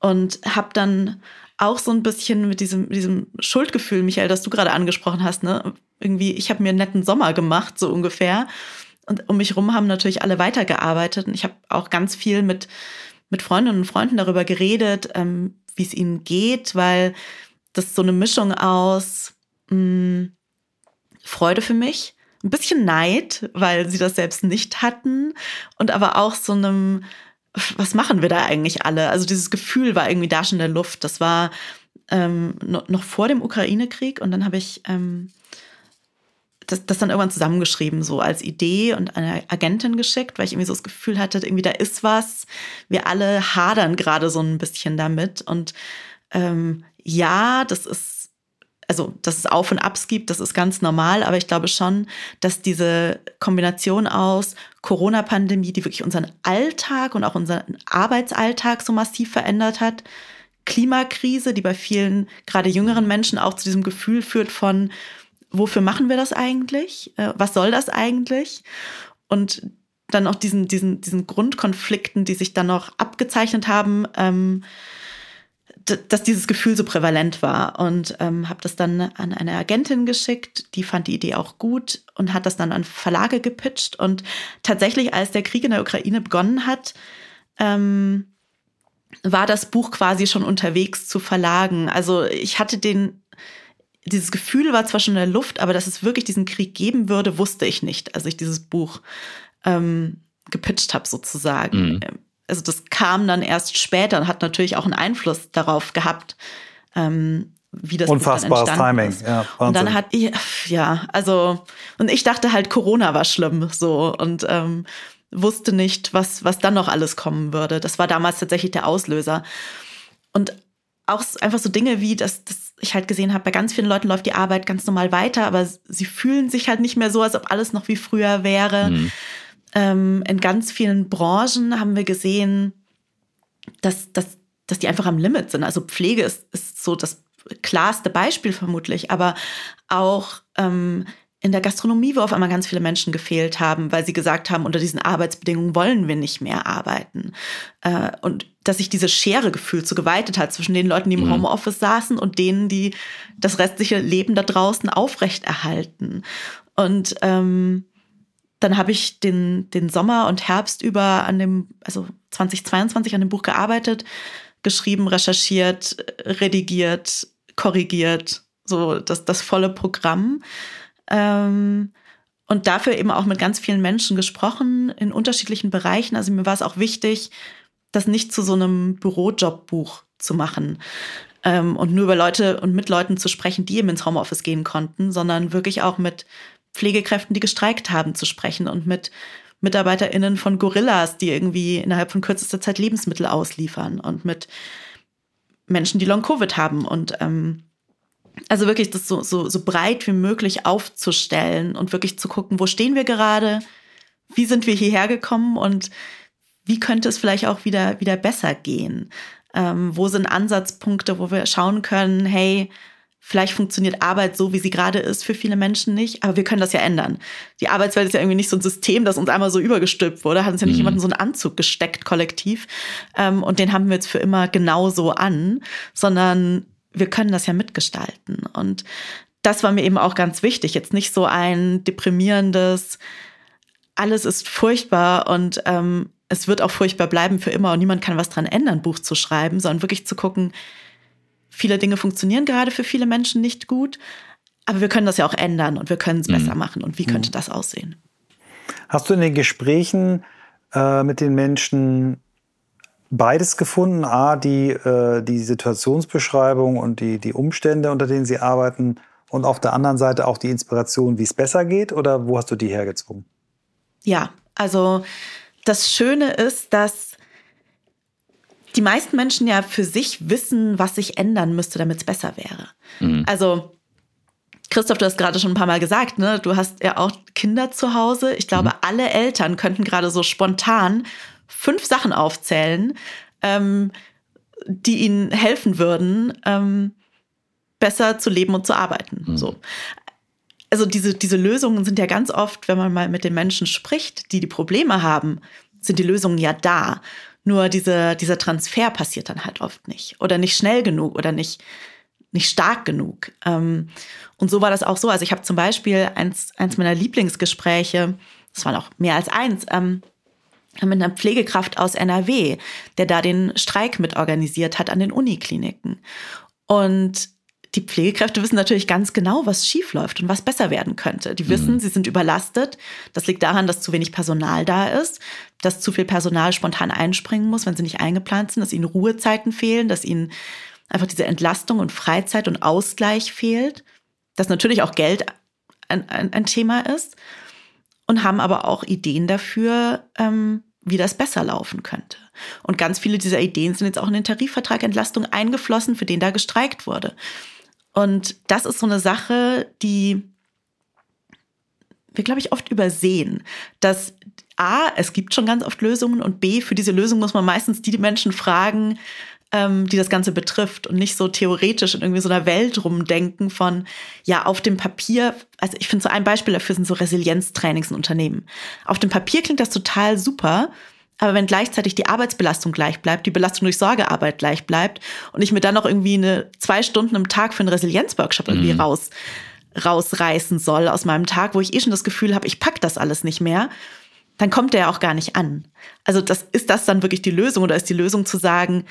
Und habe dann auch so ein bisschen mit diesem, diesem Schuldgefühl, Michael, das du gerade angesprochen hast, ne? Irgendwie, ich habe mir einen netten Sommer gemacht, so ungefähr. Und um mich rum haben natürlich alle weitergearbeitet. Und ich habe auch ganz viel mit, mit Freundinnen und Freunden darüber geredet, ähm, wie es ihnen geht, weil das so eine Mischung aus mh, hm, Freude für mich, ein bisschen Neid, weil sie das selbst nicht hatten und aber auch so einem, was machen wir da eigentlich alle? Also dieses Gefühl war irgendwie da schon in der Luft. Das war ähm, noch vor dem Ukraine-Krieg und dann habe ich ähm, das, das dann irgendwann zusammengeschrieben, so als Idee und eine Agentin geschickt, weil ich irgendwie so das Gefühl hatte, irgendwie da ist was. Wir alle hadern gerade so ein bisschen damit und ähm, ja, das ist also dass es Auf und Abs gibt, das ist ganz normal, aber ich glaube schon, dass diese Kombination aus Corona-Pandemie, die wirklich unseren Alltag und auch unseren Arbeitsalltag so massiv verändert hat, Klimakrise, die bei vielen, gerade jüngeren Menschen auch zu diesem Gefühl führt von, wofür machen wir das eigentlich? Äh, was soll das eigentlich? Und dann auch diesen, diesen, diesen Grundkonflikten, die sich dann noch abgezeichnet haben, ähm, dass dieses Gefühl so prävalent war und ähm, habe das dann an eine Agentin geschickt, die fand die Idee auch gut und hat das dann an Verlage gepitcht und tatsächlich, als der Krieg in der Ukraine begonnen hat, ähm, war das Buch quasi schon unterwegs zu Verlagen. Also ich hatte den, dieses Gefühl war zwar schon in der Luft, aber dass es wirklich diesen Krieg geben würde, wusste ich nicht, als ich dieses Buch ähm, gepitcht habe sozusagen. Mhm. Also das kam dann erst später und hat natürlich auch einen Einfluss darauf gehabt, ähm, wie das Unfassbares Timing. Ist. Ja, und dann hat ja, also und ich dachte halt Corona war schlimm so und ähm, wusste nicht, was was dann noch alles kommen würde. Das war damals tatsächlich der Auslöser. Und auch einfach so Dinge wie, dass, dass ich halt gesehen habe, bei ganz vielen Leuten läuft die Arbeit ganz normal weiter, aber sie fühlen sich halt nicht mehr so, als ob alles noch wie früher wäre. Mhm. Ähm, in ganz vielen Branchen haben wir gesehen, dass, dass, dass die einfach am Limit sind. Also Pflege ist, ist so das klarste Beispiel vermutlich, aber auch ähm, in der Gastronomie, wo auf einmal ganz viele Menschen gefehlt haben, weil sie gesagt haben, unter diesen Arbeitsbedingungen wollen wir nicht mehr arbeiten. Äh, und dass sich diese Schere gefühlt so geweitet hat zwischen den Leuten, die im mhm. Homeoffice saßen und denen, die das restliche Leben da draußen aufrechterhalten. Und ähm, dann habe ich den, den Sommer und Herbst über an dem, also 2022 an dem Buch gearbeitet, geschrieben, recherchiert, redigiert, korrigiert, so das, das volle Programm. Ähm, und dafür eben auch mit ganz vielen Menschen gesprochen in unterschiedlichen Bereichen. Also mir war es auch wichtig, das nicht zu so einem Bürojobbuch zu machen ähm, und nur über Leute und mit Leuten zu sprechen, die eben ins Homeoffice gehen konnten, sondern wirklich auch mit Pflegekräften, die gestreikt haben, zu sprechen und mit MitarbeiterInnen von Gorillas, die irgendwie innerhalb von kürzester Zeit Lebensmittel ausliefern und mit Menschen, die Long-Covid haben und ähm, also wirklich das so, so, so breit wie möglich aufzustellen und wirklich zu gucken, wo stehen wir gerade, wie sind wir hierher gekommen und wie könnte es vielleicht auch wieder, wieder besser gehen? Ähm, wo sind Ansatzpunkte, wo wir schauen können, hey, vielleicht funktioniert Arbeit so, wie sie gerade ist, für viele Menschen nicht, aber wir können das ja ändern. Die Arbeitswelt ist ja irgendwie nicht so ein System, das uns einmal so übergestülpt wurde, hat uns ja nicht mhm. jemand in so einen Anzug gesteckt, kollektiv, ähm, und den haben wir jetzt für immer genauso an, sondern wir können das ja mitgestalten. Und das war mir eben auch ganz wichtig. Jetzt nicht so ein deprimierendes, alles ist furchtbar und ähm, es wird auch furchtbar bleiben für immer und niemand kann was dran ändern, Buch zu schreiben, sondern wirklich zu gucken, viele Dinge funktionieren gerade für viele Menschen nicht gut, aber wir können das ja auch ändern und wir können es mhm. besser machen. Und wie könnte mhm. das aussehen? Hast du in den Gesprächen äh, mit den Menschen beides gefunden. A, die, äh, die Situationsbeschreibung und die, die Umstände, unter denen sie arbeiten. Und auf der anderen Seite auch die Inspiration, wie es besser geht? Oder wo hast du die hergezogen? Ja, also das Schöne ist, dass die meisten Menschen ja für sich wissen, was sich ändern müsste, damit es besser wäre. Mhm. Also Christoph, du hast gerade schon ein paar Mal gesagt, ne? Du hast ja auch Kinder zu Hause. Ich glaube, mhm. alle Eltern könnten gerade so spontan fünf Sachen aufzählen, ähm, die ihnen helfen würden, ähm, besser zu leben und zu arbeiten. Mhm. So. Also diese, diese Lösungen sind ja ganz oft, wenn man mal mit den Menschen spricht, die die Probleme haben, sind die Lösungen ja da. Nur diese, dieser Transfer passiert dann halt oft nicht oder nicht schnell genug oder nicht, nicht stark genug. Ähm, und so war das auch so. Also ich habe zum Beispiel eins, eins meiner Lieblingsgespräche, das waren auch mehr als eins, ähm, mit einer Pflegekraft aus NRW, der da den Streik mitorganisiert hat an den Unikliniken. Und die Pflegekräfte wissen natürlich ganz genau, was schiefläuft und was besser werden könnte. Die wissen, mhm. sie sind überlastet. Das liegt daran, dass zu wenig Personal da ist, dass zu viel Personal spontan einspringen muss, wenn sie nicht eingeplant sind, dass ihnen Ruhezeiten fehlen, dass ihnen einfach diese Entlastung und Freizeit und Ausgleich fehlt, dass natürlich auch Geld ein, ein, ein Thema ist und haben aber auch Ideen dafür, ähm, wie das besser laufen könnte. Und ganz viele dieser Ideen sind jetzt auch in den Tarifvertrag Entlastung eingeflossen, für den da gestreikt wurde. Und das ist so eine Sache, die wir, glaube ich, oft übersehen, dass A, es gibt schon ganz oft Lösungen und B, für diese Lösung muss man meistens die Menschen fragen, ähm, die das Ganze betrifft und nicht so theoretisch in irgendwie so einer Welt rumdenken von, ja, auf dem Papier, also ich finde so ein Beispiel dafür sind so Resilienztrainings in Unternehmen. Auf dem Papier klingt das total super, aber wenn gleichzeitig die Arbeitsbelastung gleich bleibt, die Belastung durch Sorgearbeit gleich bleibt und ich mir dann noch irgendwie eine zwei Stunden im Tag für einen Resilienzworkshop irgendwie mhm. raus rausreißen soll aus meinem Tag, wo ich eh schon das Gefühl habe, ich pack das alles nicht mehr, dann kommt der ja auch gar nicht an. Also das ist das dann wirklich die Lösung oder ist die Lösung zu sagen,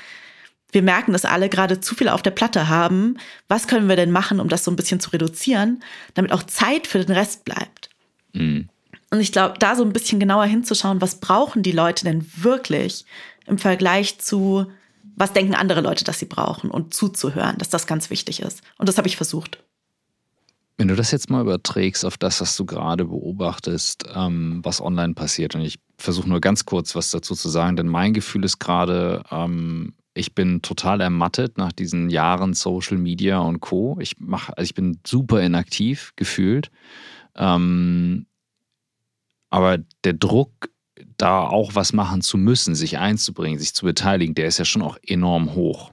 wir merken, dass alle gerade zu viel auf der Platte haben. Was können wir denn machen, um das so ein bisschen zu reduzieren, damit auch Zeit für den Rest bleibt? Mhm. Und ich glaube, da so ein bisschen genauer hinzuschauen, was brauchen die Leute denn wirklich im Vergleich zu, was denken andere Leute, dass sie brauchen und zuzuhören, dass das ganz wichtig ist. Und das habe ich versucht. Wenn du das jetzt mal überträgst auf das, was du gerade beobachtest, ähm, was online passiert, und ich versuche nur ganz kurz was dazu zu sagen, denn mein Gefühl ist gerade, ähm, ich bin total ermattet nach diesen Jahren Social Media und Co. Ich mache, also ich bin super inaktiv gefühlt. Ähm, aber der Druck, da auch was machen zu müssen, sich einzubringen, sich zu beteiligen, der ist ja schon auch enorm hoch.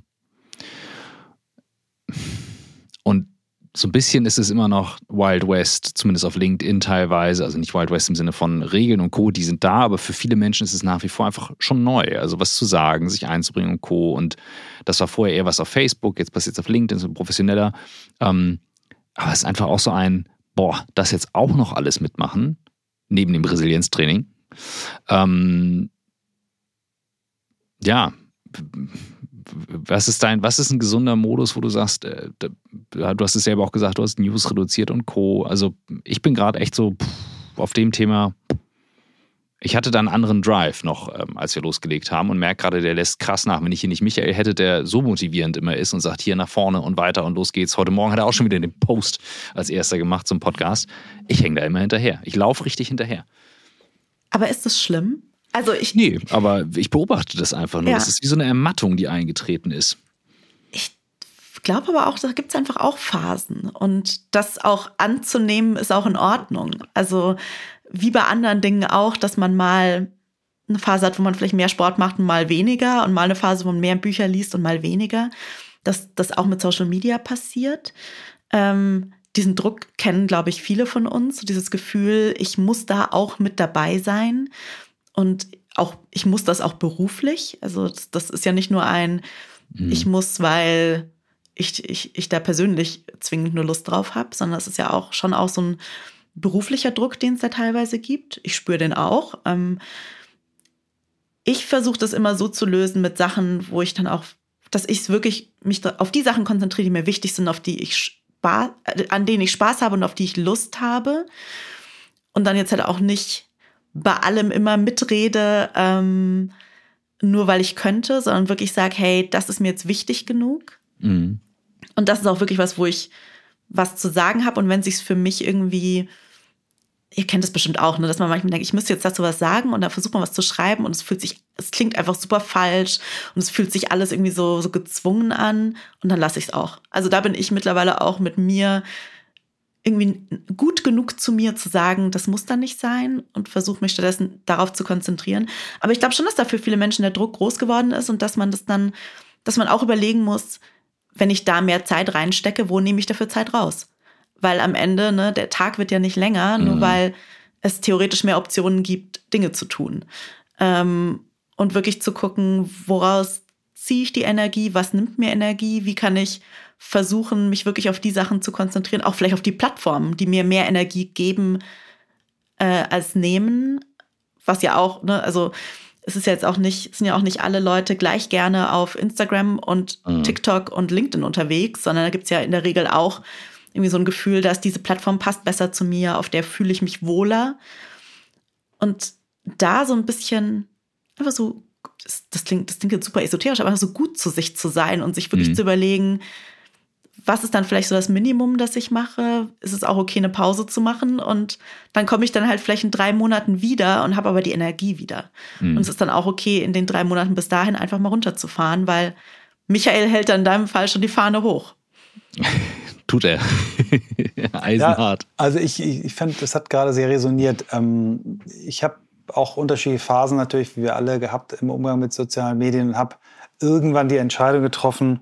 Und so ein bisschen ist es immer noch Wild West, zumindest auf LinkedIn teilweise. Also nicht Wild West im Sinne von Regeln und Co., die sind da, aber für viele Menschen ist es nach wie vor einfach schon neu. Also was zu sagen, sich einzubringen und Co. Und das war vorher eher was auf Facebook, jetzt passiert es auf LinkedIn, so professioneller. Ähm, aber es ist einfach auch so ein, boah, das jetzt auch noch alles mitmachen, neben dem Resilienztraining. Ähm, ja, was ist dein, was ist ein gesunder Modus, wo du sagst, äh, du hast es selber auch gesagt, du hast News reduziert und Co. Also ich bin gerade echt so auf dem Thema. Ich hatte da einen anderen Drive noch, ähm, als wir losgelegt haben und merke gerade, der lässt krass nach. Wenn ich hier nicht Michael hätte, der so motivierend immer ist und sagt, hier nach vorne und weiter und los geht's. Heute Morgen hat er auch schon wieder den Post als erster gemacht zum Podcast. Ich hänge da immer hinterher. Ich laufe richtig hinterher. Aber ist das schlimm? Also ich. Nee, aber ich beobachte das einfach nur. Ja. Das ist wie so eine Ermattung, die eingetreten ist. Ich glaube aber auch, da gibt es einfach auch Phasen. Und das auch anzunehmen, ist auch in Ordnung. Also wie bei anderen Dingen auch, dass man mal eine Phase hat, wo man vielleicht mehr Sport macht und mal weniger und mal eine Phase, wo man mehr Bücher liest und mal weniger. Dass das auch mit Social Media passiert. Ähm, diesen Druck kennen, glaube ich, viele von uns. Dieses Gefühl, ich muss da auch mit dabei sein. Und auch, ich muss das auch beruflich. Also das, das ist ja nicht nur ein, mhm. ich muss, weil ich, ich, ich da persönlich zwingend nur Lust drauf habe, sondern es ist ja auch schon auch so ein beruflicher Druck, den es da teilweise gibt. Ich spüre den auch. Ähm, ich versuche das immer so zu lösen mit Sachen, wo ich dann auch, dass ich wirklich mich auf die Sachen konzentriere, die mir wichtig sind, auf die ich Spaß, an denen ich Spaß habe und auf die ich Lust habe. Und dann jetzt halt auch nicht bei allem immer mitrede, ähm, nur weil ich könnte, sondern wirklich sage, hey, das ist mir jetzt wichtig genug. Mhm. Und das ist auch wirklich was, wo ich was zu sagen habe. Und wenn sich für mich irgendwie, ihr kennt es bestimmt auch, ne, dass man manchmal denkt, ich müsste jetzt dazu was sagen und dann versucht man was zu schreiben und es fühlt sich, es klingt einfach super falsch und es fühlt sich alles irgendwie so, so gezwungen an und dann lasse ich es auch. Also da bin ich mittlerweile auch mit mir irgendwie gut genug zu mir zu sagen, das muss dann nicht sein und versuche mich stattdessen darauf zu konzentrieren. Aber ich glaube schon, dass da für viele Menschen der Druck groß geworden ist und dass man das dann, dass man auch überlegen muss, wenn ich da mehr Zeit reinstecke, wo nehme ich dafür Zeit raus? Weil am Ende, ne, der Tag wird ja nicht länger, mhm. nur weil es theoretisch mehr Optionen gibt, Dinge zu tun. Ähm, und wirklich zu gucken, woraus ziehe ich die Energie, was nimmt mir Energie, wie kann ich versuchen, mich wirklich auf die Sachen zu konzentrieren, auch vielleicht auf die Plattformen, die mir mehr Energie geben äh, als nehmen. Was ja auch, ne, also es ist ja jetzt auch nicht, sind ja auch nicht alle Leute gleich gerne auf Instagram und mhm. TikTok und LinkedIn unterwegs, sondern da gibt es ja in der Regel auch irgendwie so ein Gefühl, dass diese Plattform passt besser zu mir, auf der fühle ich mich wohler. Und da so ein bisschen einfach so, das, klingt, das klingt jetzt super esoterisch, aber so gut zu sich zu sein und sich wirklich mhm. zu überlegen, was ist dann vielleicht so das Minimum, das ich mache? Ist es auch okay, eine Pause zu machen? Und dann komme ich dann halt vielleicht in drei Monaten wieder und habe aber die Energie wieder. Mhm. Und es ist dann auch okay, in den drei Monaten bis dahin einfach mal runterzufahren, weil Michael hält dann in deinem Fall schon die Fahne hoch. Tut er. Eisenhart. Ja, also ich, ich, ich fand, das hat gerade sehr resoniert. Ähm, ich habe auch unterschiedliche Phasen natürlich, wie wir alle gehabt im Umgang mit sozialen Medien und habe irgendwann die Entscheidung getroffen,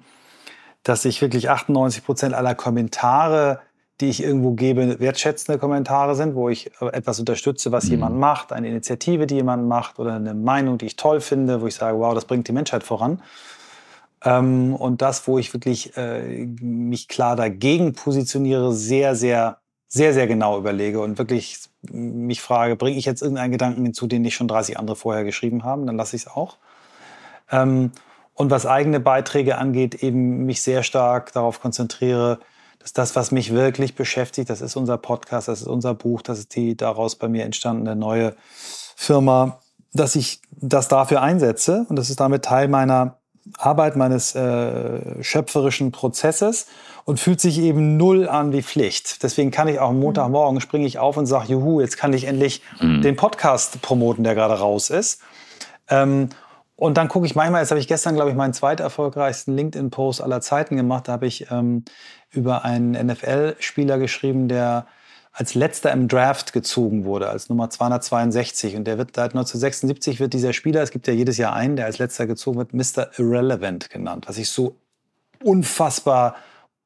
dass ich wirklich 98 Prozent aller Kommentare, die ich irgendwo gebe, wertschätzende Kommentare sind, wo ich etwas unterstütze, was mhm. jemand macht, eine Initiative, die jemand macht oder eine Meinung, die ich toll finde, wo ich sage, wow, das bringt die Menschheit voran. Ähm, und das, wo ich wirklich äh, mich klar dagegen positioniere, sehr, sehr, sehr, sehr genau überlege und wirklich mich frage, bringe ich jetzt irgendeinen Gedanken hinzu, den nicht schon 30 andere vorher geschrieben haben, dann lasse ich es auch. Ähm, und was eigene Beiträge angeht, eben mich sehr stark darauf konzentriere, Das ist das, was mich wirklich beschäftigt. Das ist unser Podcast, das ist unser Buch, das ist die daraus bei mir entstandene neue Firma, dass ich das dafür einsetze. Und das ist damit Teil meiner Arbeit, meines äh, schöpferischen Prozesses und fühlt sich eben null an wie Pflicht. Deswegen kann ich auch am Montagmorgen springe ich auf und sage, juhu, jetzt kann ich endlich mhm. den Podcast promoten, der gerade raus ist. Ähm, und dann gucke ich manchmal, jetzt habe ich gestern, glaube ich, meinen zweiterfolgreichsten LinkedIn-Post aller Zeiten gemacht. Da habe ich ähm, über einen NFL-Spieler geschrieben, der als letzter im Draft gezogen wurde, als Nummer 262. Und der wird seit 1976 wird dieser Spieler, es gibt ja jedes Jahr einen, der als letzter gezogen wird, Mr. Irrelevant genannt, was ich so unfassbar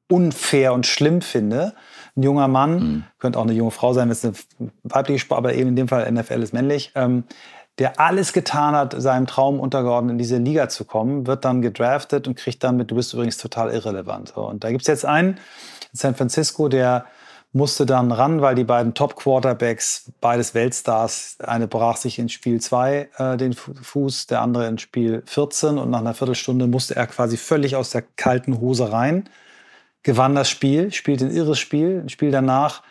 unfair und schlimm finde. Ein junger Mann, mhm. könnte auch eine junge Frau sein, wenn es eine weibliche Sprache, aber eben in dem Fall NFL ist männlich, ähm, der alles getan hat, seinem Traum untergeordnet in diese Liga zu kommen, wird dann gedraftet und kriegt dann mit, du bist übrigens total irrelevant. Und da gibt es jetzt einen in San Francisco, der musste dann ran, weil die beiden Top-Quarterbacks, beides Weltstars, eine brach sich in Spiel 2 äh, den Fuß, der andere in Spiel 14 und nach einer Viertelstunde musste er quasi völlig aus der kalten Hose rein, gewann das Spiel, spielte ein irres Spiel, ein Spiel danach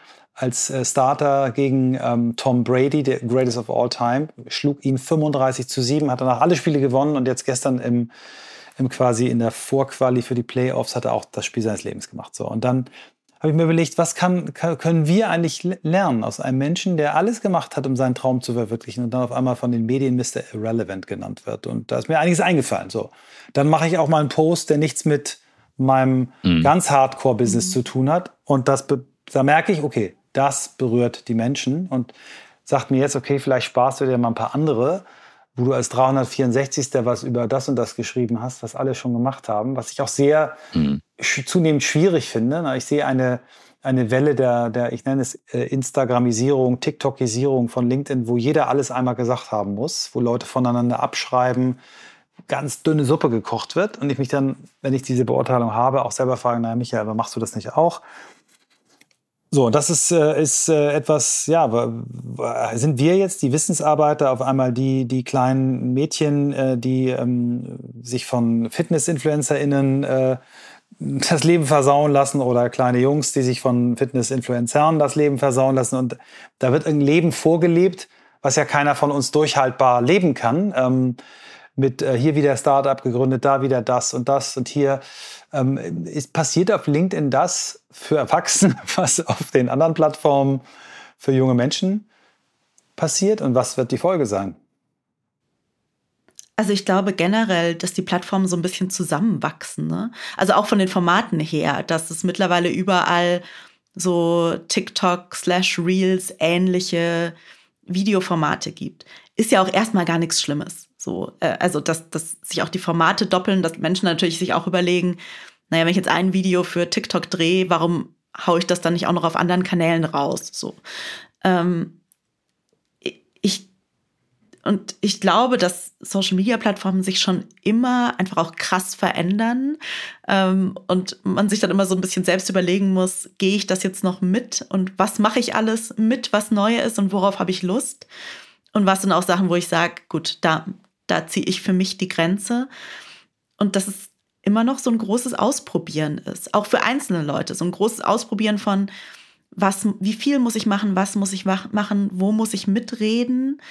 als äh, Starter gegen ähm, Tom Brady, der Greatest of All Time, schlug ihn 35 zu 7, hat danach alle Spiele gewonnen und jetzt gestern im, im quasi in der Vorquali für die Playoffs hat er auch das Spiel seines Lebens gemacht. So und dann habe ich mir überlegt, was kann, können wir eigentlich lernen aus einem Menschen, der alles gemacht hat, um seinen Traum zu verwirklichen und dann auf einmal von den Medien Mr. Irrelevant genannt wird. Und da ist mir einiges eingefallen. So, dann mache ich auch mal einen Post, der nichts mit meinem mhm. ganz Hardcore-Business zu tun hat. Und das, da merke ich, okay, das berührt die Menschen und sagt mir jetzt, okay, vielleicht sparst du dir mal ein paar andere, wo du als 364. was über das und das geschrieben hast, was alle schon gemacht haben, was ich auch sehr mhm. zunehmend schwierig finde. Ich sehe eine, eine Welle der, der, ich nenne es äh, Instagramisierung, TikTokisierung von LinkedIn, wo jeder alles einmal gesagt haben muss, wo Leute voneinander abschreiben, ganz dünne Suppe gekocht wird und ich mich dann, wenn ich diese Beurteilung habe, auch selber frage, naja, Michael, aber machst du das nicht auch? So, das ist, äh, ist äh, etwas, ja, sind wir jetzt die Wissensarbeiter auf einmal die, die kleinen Mädchen, äh, die ähm, sich von Fitness-InfluencerInnen äh, das Leben versauen lassen oder kleine Jungs, die sich von Fitness-Influencern das Leben versauen lassen und da wird ein Leben vorgelebt, was ja keiner von uns durchhaltbar leben kann. Ähm, mit äh, hier wieder Startup gegründet, da wieder das und das und hier ähm, ist passiert auf LinkedIn das für Erwachsene, was auf den anderen Plattformen für junge Menschen passiert und was wird die Folge sein? Also ich glaube generell, dass die Plattformen so ein bisschen zusammenwachsen. Ne? Also auch von den Formaten her, dass es mittlerweile überall so TikTok slash Reels ähnliche Videoformate gibt. Ist ja auch erstmal gar nichts Schlimmes. So, äh, also dass, dass sich auch die Formate doppeln, dass Menschen natürlich sich auch überlegen, naja, wenn ich jetzt ein Video für TikTok drehe, warum haue ich das dann nicht auch noch auf anderen Kanälen raus? So. Ähm, ich, und ich glaube, dass Social Media Plattformen sich schon immer einfach auch krass verändern ähm, und man sich dann immer so ein bisschen selbst überlegen muss, gehe ich das jetzt noch mit und was mache ich alles mit, was neu ist und worauf habe ich Lust? Und was sind auch Sachen, wo ich sage, gut, da, da ziehe ich für mich die Grenze. Und das ist immer noch so ein großes Ausprobieren ist. Auch für einzelne Leute. So ein großes Ausprobieren von, was, wie viel muss ich machen, was muss ich machen, wo muss ich mitreden,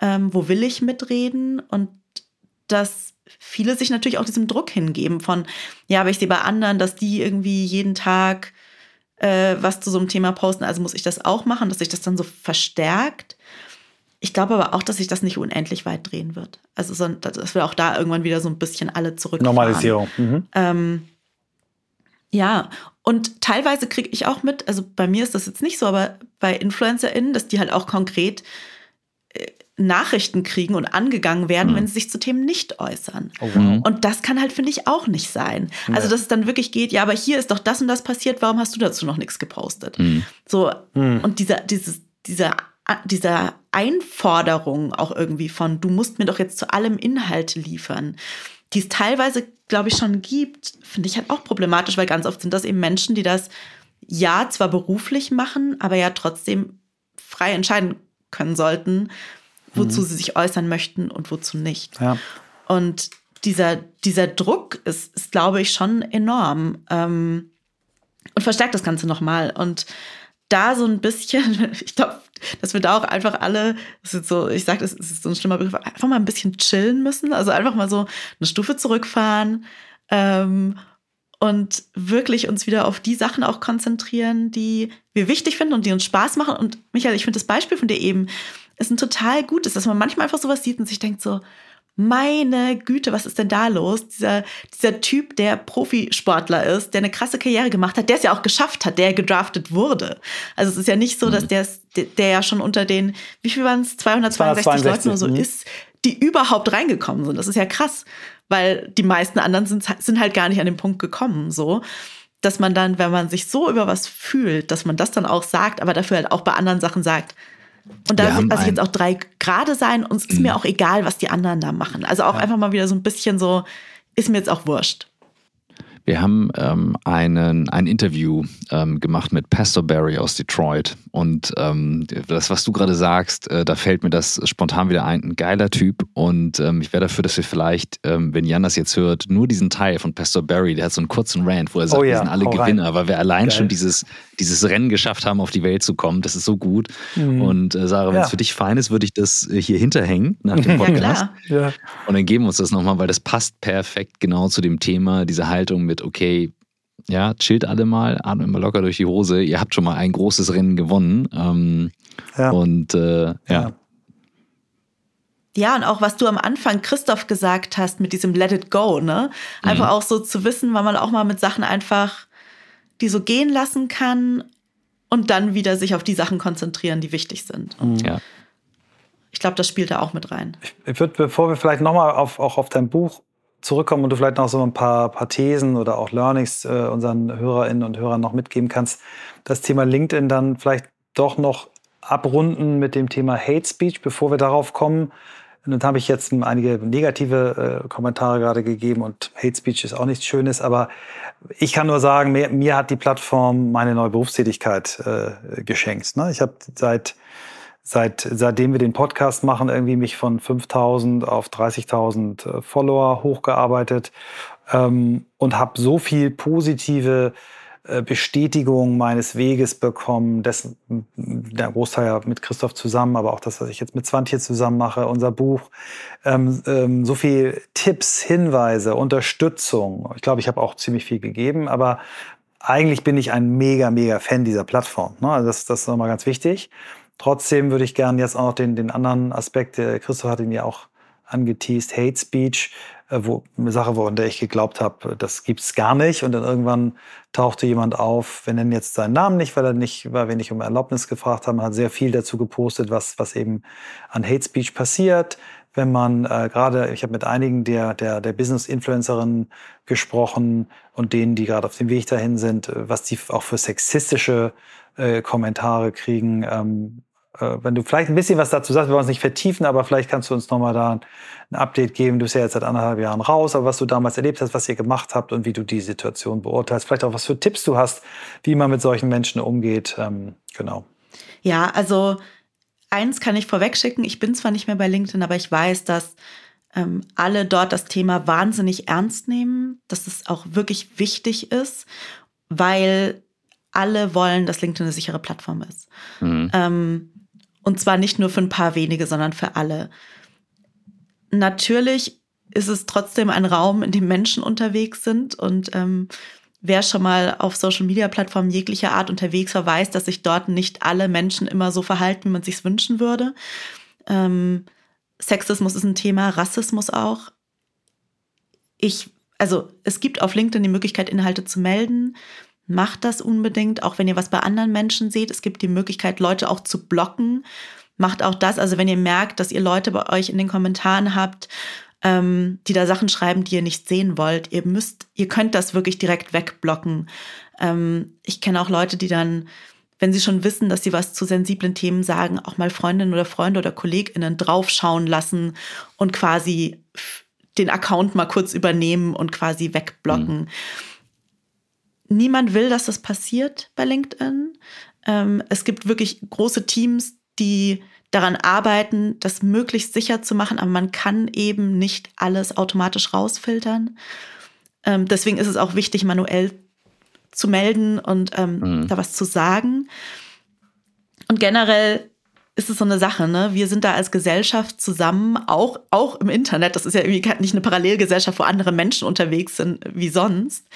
ähm, wo will ich mitreden und dass viele sich natürlich auch diesem Druck hingeben von, ja, aber ich sehe bei anderen, dass die irgendwie jeden Tag äh, was zu so einem Thema posten, also muss ich das auch machen, dass sich das dann so verstärkt. Ich glaube aber auch, dass sich das nicht unendlich weit drehen wird. Also, so, dass wir auch da irgendwann wieder so ein bisschen alle zurück. Normalisierung. Mhm. Ähm, ja, und teilweise kriege ich auch mit, also bei mir ist das jetzt nicht so, aber bei InfluencerInnen, dass die halt auch konkret äh, Nachrichten kriegen und angegangen werden, mhm. wenn sie sich zu Themen nicht äußern. Oh, wow. Und das kann halt, finde ich, auch nicht sein. Ja. Also, dass es dann wirklich geht, ja, aber hier ist doch das und das passiert, warum hast du dazu noch nichts gepostet? Mhm. So, mhm. und dieser, dieses, dieser dieser Einforderung auch irgendwie von, du musst mir doch jetzt zu allem Inhalte liefern, die es teilweise, glaube ich, schon gibt, finde ich halt auch problematisch, weil ganz oft sind das eben Menschen, die das ja zwar beruflich machen, aber ja trotzdem frei entscheiden können sollten, wozu mhm. sie sich äußern möchten und wozu nicht. Ja. Und dieser, dieser Druck ist, ist, glaube ich, schon enorm. Ähm, und verstärkt das Ganze nochmal. Und da so ein bisschen, ich glaube, dass wir da auch einfach alle, das ist so, ich sage, das ist so ein schlimmer Begriff, einfach mal ein bisschen chillen müssen. Also einfach mal so eine Stufe zurückfahren ähm, und wirklich uns wieder auf die Sachen auch konzentrieren, die wir wichtig finden und die uns Spaß machen. Und Michael, ich finde das Beispiel von dir eben ist ein total gutes, dass man manchmal einfach sowas sieht und sich denkt so, meine Güte, was ist denn da los? Dieser, dieser Typ, der Profisportler ist, der eine krasse Karriere gemacht hat, der es ja auch geschafft hat, der gedraftet wurde. Also es ist ja nicht so, dass mhm. der, der ja schon unter den, wie viel waren es, 262, 262 Leuten oder so mhm. ist, die überhaupt reingekommen sind. Das ist ja krass, weil die meisten anderen sind, sind halt gar nicht an den Punkt gekommen, so. Dass man dann, wenn man sich so über was fühlt, dass man das dann auch sagt, aber dafür halt auch bei anderen Sachen sagt, und da lasse ich jetzt auch drei Grade sein und es ist mir mhm. auch egal, was die anderen da machen. Also auch ja. einfach mal wieder so ein bisschen so, ist mir jetzt auch wurscht. Wir haben ähm, einen, ein Interview ähm, gemacht mit Pastor Barry aus Detroit. Und ähm, das, was du gerade sagst, äh, da fällt mir das spontan wieder ein. Ein geiler Typ. Und ähm, ich wäre dafür, dass wir vielleicht, ähm, wenn Jan das jetzt hört, nur diesen Teil von Pastor Barry, der hat so einen kurzen Rant, wo er sagt, oh ja, wir sind alle Gewinner, rein. weil wir allein Geil. schon dieses, dieses Rennen geschafft haben, auf die Welt zu kommen. Das ist so gut. Mhm. Und äh, Sarah, wenn ja. es für dich fein ist, würde ich das hier hinterhängen nach dem Podcast. Ja, ja. Und dann geben wir uns das nochmal, weil das passt perfekt genau zu dem Thema, diese Haltung mit, okay, ja, chillt alle mal, atmet mal locker durch die Hose. Ihr habt schon mal ein großes Rennen gewonnen. Ähm, ja. Und äh, ja. Ja, und auch was du am Anfang, Christoph, gesagt hast mit diesem Let it go, ne? Einfach mhm. auch so zu wissen, wann man auch mal mit Sachen einfach die so gehen lassen kann und dann wieder sich auf die Sachen konzentrieren, die wichtig sind. Und ja. Ich glaube, das spielt da auch mit rein. Ich würde, bevor wir vielleicht nochmal auf, auch auf dein Buch zurückkommen und du vielleicht noch so ein paar, paar Thesen oder auch Learnings äh, unseren Hörerinnen und Hörern noch mitgeben kannst, das Thema LinkedIn dann vielleicht doch noch abrunden mit dem Thema Hate Speech, bevor wir darauf kommen. Dann habe ich jetzt einige negative äh, Kommentare gerade gegeben und Hate Speech ist auch nichts Schönes, aber ich kann nur sagen, mir, mir hat die Plattform meine neue Berufstätigkeit äh, geschenkt. Ne? Ich habe seit seit, seitdem wir den Podcast machen, irgendwie mich von 5000 auf 30.000 äh, Follower hochgearbeitet ähm, und habe so viel positive äh, Bestätigung meines Weges bekommen, dessen, der Großteil ja mit Christoph zusammen, aber auch das, was ich jetzt mit Swantje zusammen mache, unser Buch, ähm, ähm, so viel Tipps, Hinweise, Unterstützung. Ich glaube, ich habe auch ziemlich viel gegeben, aber eigentlich bin ich ein mega, mega Fan dieser Plattform. Ne? Also das, das ist nochmal ganz wichtig. Trotzdem würde ich gerne jetzt auch noch den, den anderen Aspekt, Christoph hat ihn ja auch angeteased, Hate Speech, äh, wo eine Sache, woran der ich geglaubt habe, das gibt's gar nicht. Und dann irgendwann tauchte jemand auf, wir nennen jetzt seinen Namen nicht, weil er nicht, weil wir nicht um Erlaubnis gefragt haben, hat sehr viel dazu gepostet, was, was eben an Hate Speech passiert. Wenn man äh, gerade, ich habe mit einigen der, der, der Business-Influencerinnen gesprochen und denen, die gerade auf dem Weg dahin sind, äh, was die auch für sexistische äh, Kommentare kriegen. Ähm, äh, wenn du vielleicht ein bisschen was dazu sagst, wir wollen es nicht vertiefen, aber vielleicht kannst du uns nochmal da ein Update geben. Du bist ja jetzt seit anderthalb Jahren raus, aber was du damals erlebt hast, was ihr gemacht habt und wie du die Situation beurteilst. Vielleicht auch was für Tipps du hast, wie man mit solchen Menschen umgeht. Ähm, genau. Ja, also eins kann ich vorwegschicken. Ich bin zwar nicht mehr bei LinkedIn, aber ich weiß, dass ähm, alle dort das Thema wahnsinnig ernst nehmen, dass es auch wirklich wichtig ist, weil alle wollen, dass LinkedIn eine sichere Plattform ist. Mhm. Ähm, und zwar nicht nur für ein paar wenige, sondern für alle. Natürlich ist es trotzdem ein Raum, in dem Menschen unterwegs sind. Und ähm, wer schon mal auf Social-Media-Plattformen jeglicher Art unterwegs war, weiß, dass sich dort nicht alle Menschen immer so verhalten, wie man sich wünschen würde. Ähm, Sexismus ist ein Thema, Rassismus auch. Ich, also es gibt auf LinkedIn die Möglichkeit, Inhalte zu melden. Macht das unbedingt, auch wenn ihr was bei anderen Menschen seht. Es gibt die Möglichkeit, Leute auch zu blocken. Macht auch das. Also wenn ihr merkt, dass ihr Leute bei euch in den Kommentaren habt, ähm, die da Sachen schreiben, die ihr nicht sehen wollt, ihr müsst, ihr könnt das wirklich direkt wegblocken. Ähm, ich kenne auch Leute, die dann, wenn sie schon wissen, dass sie was zu sensiblen Themen sagen, auch mal Freundinnen oder Freunde oder KollegInnen draufschauen lassen und quasi den Account mal kurz übernehmen und quasi wegblocken. Mhm niemand will, dass das passiert bei LinkedIn. Ähm, es gibt wirklich große Teams, die daran arbeiten, das möglichst sicher zu machen, aber man kann eben nicht alles automatisch rausfiltern. Ähm, deswegen ist es auch wichtig, manuell zu melden und ähm, mhm. da was zu sagen. Und generell ist es so eine Sache, ne? Wir sind da als Gesellschaft zusammen, auch, auch im Internet. Das ist ja irgendwie nicht eine Parallelgesellschaft, wo andere Menschen unterwegs sind wie sonst.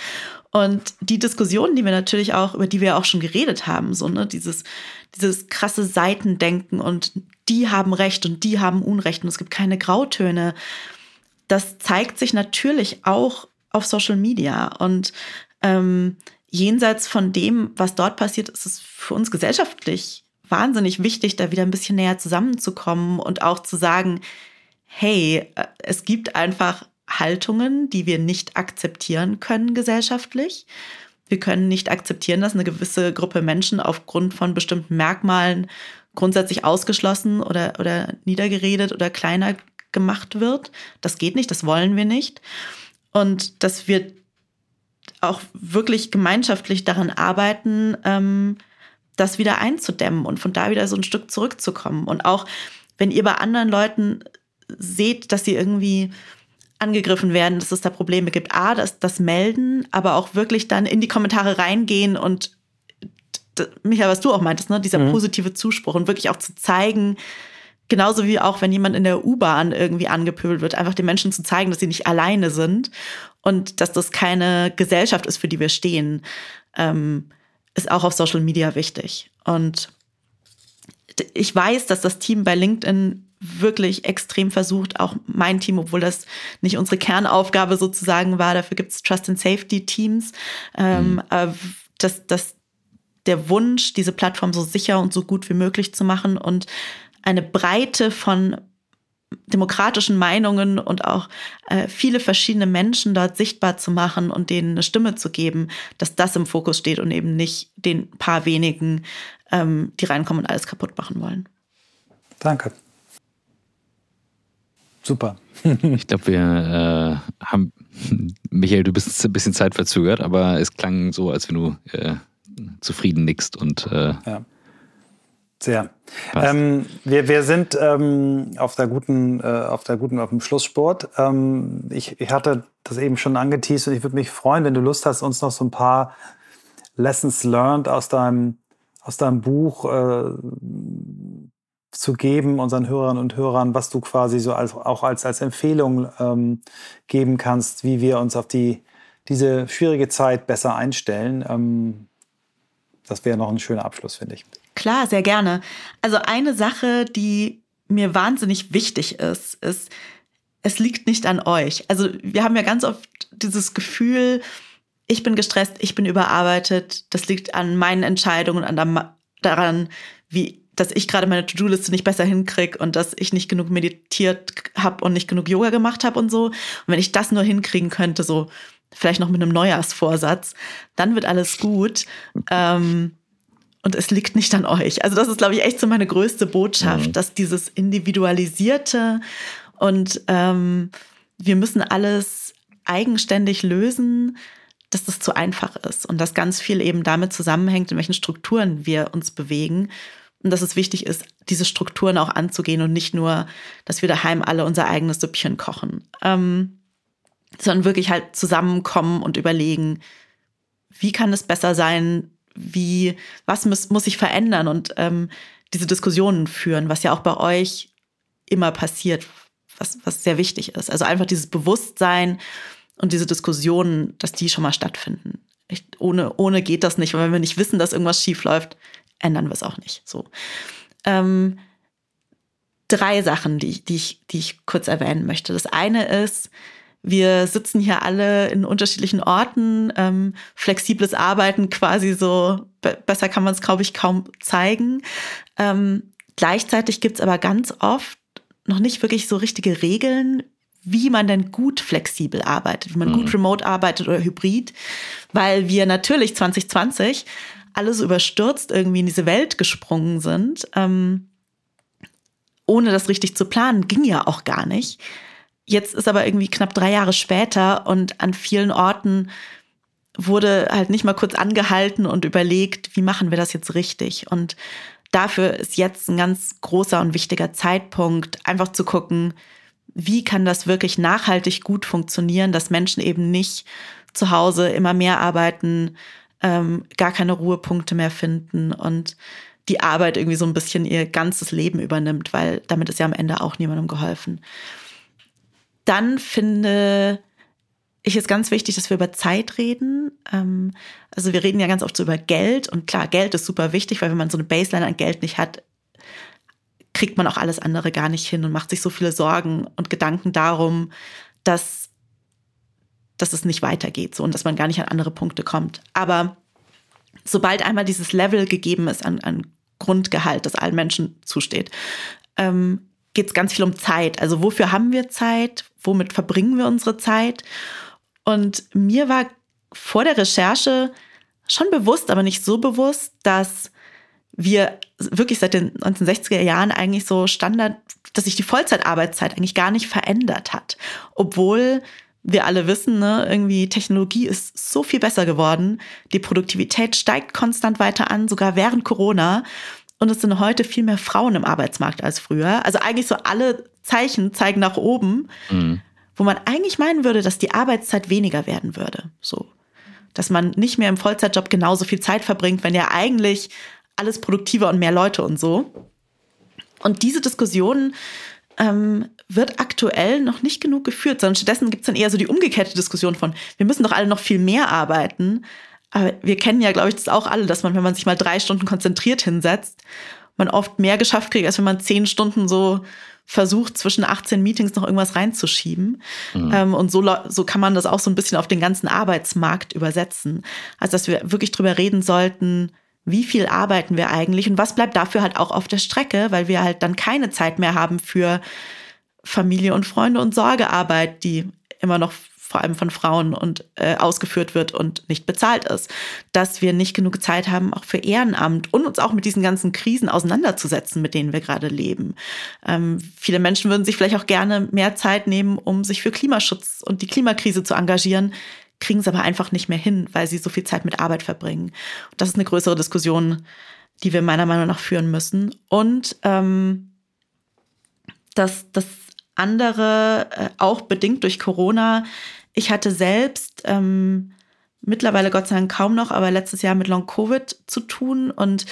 Und die Diskussionen, die wir natürlich auch, über die wir auch schon geredet haben, so, ne, dieses, dieses krasse Seitendenken und die haben Recht und die haben Unrecht und es gibt keine Grautöne. Das zeigt sich natürlich auch auf Social Media. Und ähm, jenseits von dem, was dort passiert, ist es für uns gesellschaftlich wahnsinnig wichtig, da wieder ein bisschen näher zusammenzukommen und auch zu sagen, hey, äh, es gibt einfach Haltungen, die wir nicht akzeptieren können gesellschaftlich. Wir können nicht akzeptieren, dass eine gewisse Gruppe Menschen aufgrund von bestimmten Merkmalen grundsätzlich ausgeschlossen oder, oder niedergeredet oder kleiner gemacht wird. Das geht nicht, das wollen wir nicht. Und dass wir auch wirklich gemeinschaftlich daran arbeiten, ähm, das wieder einzudämmen und von da wieder so ein Stück zurückzukommen. Und auch wenn ihr bei anderen Leuten seht, dass sie irgendwie angegriffen werden, dass es da Probleme gibt, a, das, das melden, aber auch wirklich dann in die Kommentare reingehen und Michael, was du auch meintest, ne, dieser mhm. positive Zuspruch und wirklich auch zu zeigen, genauso wie auch wenn jemand in der U-Bahn irgendwie angepöbelt wird, einfach den Menschen zu zeigen, dass sie nicht alleine sind und dass das keine Gesellschaft ist, für die wir stehen. Ähm, ist auch auf Social Media wichtig. Und ich weiß, dass das Team bei LinkedIn wirklich extrem versucht, auch mein Team, obwohl das nicht unsere Kernaufgabe sozusagen war, dafür gibt es Trust and Safety Teams, ähm, mhm. äh, dass, dass der Wunsch, diese Plattform so sicher und so gut wie möglich zu machen und eine Breite von demokratischen Meinungen und auch äh, viele verschiedene Menschen dort sichtbar zu machen und denen eine Stimme zu geben, dass das im Fokus steht und eben nicht den paar wenigen, ähm, die reinkommen und alles kaputt machen wollen. Danke. Super. ich glaube, wir äh, haben, Michael, du bist ein bisschen zeitverzögert, aber es klang so, als wenn du äh, zufrieden nickst und äh, ja. Sehr. Ähm, wir, wir sind ähm, auf der guten, äh, auf der guten, auf dem Schlusssport. Ähm, ich, ich hatte das eben schon angeteased und ich würde mich freuen, wenn du Lust hast, uns noch so ein paar Lessons learned aus deinem, aus deinem Buch äh, zu geben, unseren Hörern und Hörern, was du quasi so als, auch als, als Empfehlung ähm, geben kannst, wie wir uns auf die, diese schwierige Zeit besser einstellen. Ähm, das wäre noch ein schöner Abschluss, finde ich. Klar, sehr gerne. Also eine Sache, die mir wahnsinnig wichtig ist, ist, es liegt nicht an euch. Also wir haben ja ganz oft dieses Gefühl, ich bin gestresst, ich bin überarbeitet, das liegt an meinen Entscheidungen, an daran, wie dass ich gerade meine To-Do-Liste nicht besser hinkriege und dass ich nicht genug meditiert habe und nicht genug Yoga gemacht habe und so. Und wenn ich das nur hinkriegen könnte, so vielleicht noch mit einem Neujahrsvorsatz, dann wird alles gut. Ähm, und es liegt nicht an euch. Also das ist, glaube ich, echt so meine größte Botschaft, mhm. dass dieses Individualisierte und ähm, wir müssen alles eigenständig lösen, dass das zu einfach ist und dass ganz viel eben damit zusammenhängt, in welchen Strukturen wir uns bewegen. Und dass es wichtig ist, diese Strukturen auch anzugehen und nicht nur, dass wir daheim alle unser eigenes Süppchen kochen, ähm, sondern wirklich halt zusammenkommen und überlegen, wie kann es besser sein, wie, was muss, muss sich verändern und ähm, diese Diskussionen führen, was ja auch bei euch immer passiert, was, was sehr wichtig ist. Also einfach dieses Bewusstsein und diese Diskussionen, dass die schon mal stattfinden. Ich, ohne, ohne geht das nicht. Und wenn wir nicht wissen, dass irgendwas schief läuft, ändern wir es auch nicht. So. Ähm, drei Sachen, die, die, ich, die ich kurz erwähnen möchte. Das eine ist, wir sitzen hier alle in unterschiedlichen Orten, ähm, flexibles Arbeiten quasi so, besser kann man es, glaube ich, kaum zeigen. Ähm, gleichzeitig gibt es aber ganz oft noch nicht wirklich so richtige Regeln, wie man denn gut flexibel arbeitet, wie man mhm. gut remote arbeitet oder hybrid, weil wir natürlich 2020 alles überstürzt irgendwie in diese Welt gesprungen sind, ähm, ohne das richtig zu planen, ging ja auch gar nicht. Jetzt ist aber irgendwie knapp drei Jahre später und an vielen Orten wurde halt nicht mal kurz angehalten und überlegt, wie machen wir das jetzt richtig? Und dafür ist jetzt ein ganz großer und wichtiger Zeitpunkt, einfach zu gucken, wie kann das wirklich nachhaltig gut funktionieren, dass Menschen eben nicht zu Hause immer mehr arbeiten, ähm, gar keine Ruhepunkte mehr finden und die Arbeit irgendwie so ein bisschen ihr ganzes Leben übernimmt, weil damit ist ja am Ende auch niemandem geholfen. Dann finde ich es ganz wichtig, dass wir über Zeit reden. Ähm, also wir reden ja ganz oft so über Geld und klar, Geld ist super wichtig, weil wenn man so eine Baseline an Geld nicht hat, kriegt man auch alles andere gar nicht hin und macht sich so viele Sorgen und Gedanken darum, dass, dass es nicht weitergeht so und dass man gar nicht an andere Punkte kommt. Aber sobald einmal dieses Level gegeben ist an, an Grundgehalt, das allen Menschen zusteht, ähm, geht es ganz viel um Zeit. Also wofür haben wir Zeit? Womit verbringen wir unsere Zeit? Und mir war vor der Recherche schon bewusst, aber nicht so bewusst, dass wir wirklich seit den 1960er Jahren eigentlich so Standard, dass sich die Vollzeitarbeitszeit eigentlich gar nicht verändert hat. Obwohl wir alle wissen, ne, irgendwie Technologie ist so viel besser geworden. Die Produktivität steigt konstant weiter an, sogar während Corona. Und es sind heute viel mehr Frauen im Arbeitsmarkt als früher. Also eigentlich so alle Zeichen zeigen nach oben, mhm. wo man eigentlich meinen würde, dass die Arbeitszeit weniger werden würde. So. Dass man nicht mehr im Vollzeitjob genauso viel Zeit verbringt, wenn ja eigentlich alles produktiver und mehr Leute und so. Und diese Diskussionen ähm, wird aktuell noch nicht genug geführt, sondern stattdessen gibt es dann eher so die umgekehrte Diskussion von, wir müssen doch alle noch viel mehr arbeiten. Aber wir kennen ja, glaube ich, das auch alle, dass man, wenn man sich mal drei Stunden konzentriert hinsetzt, man oft mehr geschafft kriegt, als wenn man zehn Stunden so versucht, zwischen 18 Meetings noch irgendwas reinzuschieben. Mhm. Ähm, und so, so kann man das auch so ein bisschen auf den ganzen Arbeitsmarkt übersetzen. Also, dass wir wirklich drüber reden sollten, wie viel arbeiten wir eigentlich und was bleibt dafür halt auch auf der Strecke, weil wir halt dann keine Zeit mehr haben für Familie und Freunde und Sorgearbeit, die immer noch vor allem von Frauen und äh, ausgeführt wird und nicht bezahlt ist, dass wir nicht genug Zeit haben auch für Ehrenamt und uns auch mit diesen ganzen Krisen auseinanderzusetzen, mit denen wir gerade leben. Ähm, viele Menschen würden sich vielleicht auch gerne mehr Zeit nehmen, um sich für Klimaschutz und die Klimakrise zu engagieren kriegen es aber einfach nicht mehr hin, weil sie so viel Zeit mit Arbeit verbringen. Und das ist eine größere Diskussion, die wir meiner Meinung nach führen müssen. Und ähm, das, das andere, äh, auch bedingt durch Corona, ich hatte selbst ähm, mittlerweile Gott sei Dank kaum noch, aber letztes Jahr mit Long-Covid zu tun. Und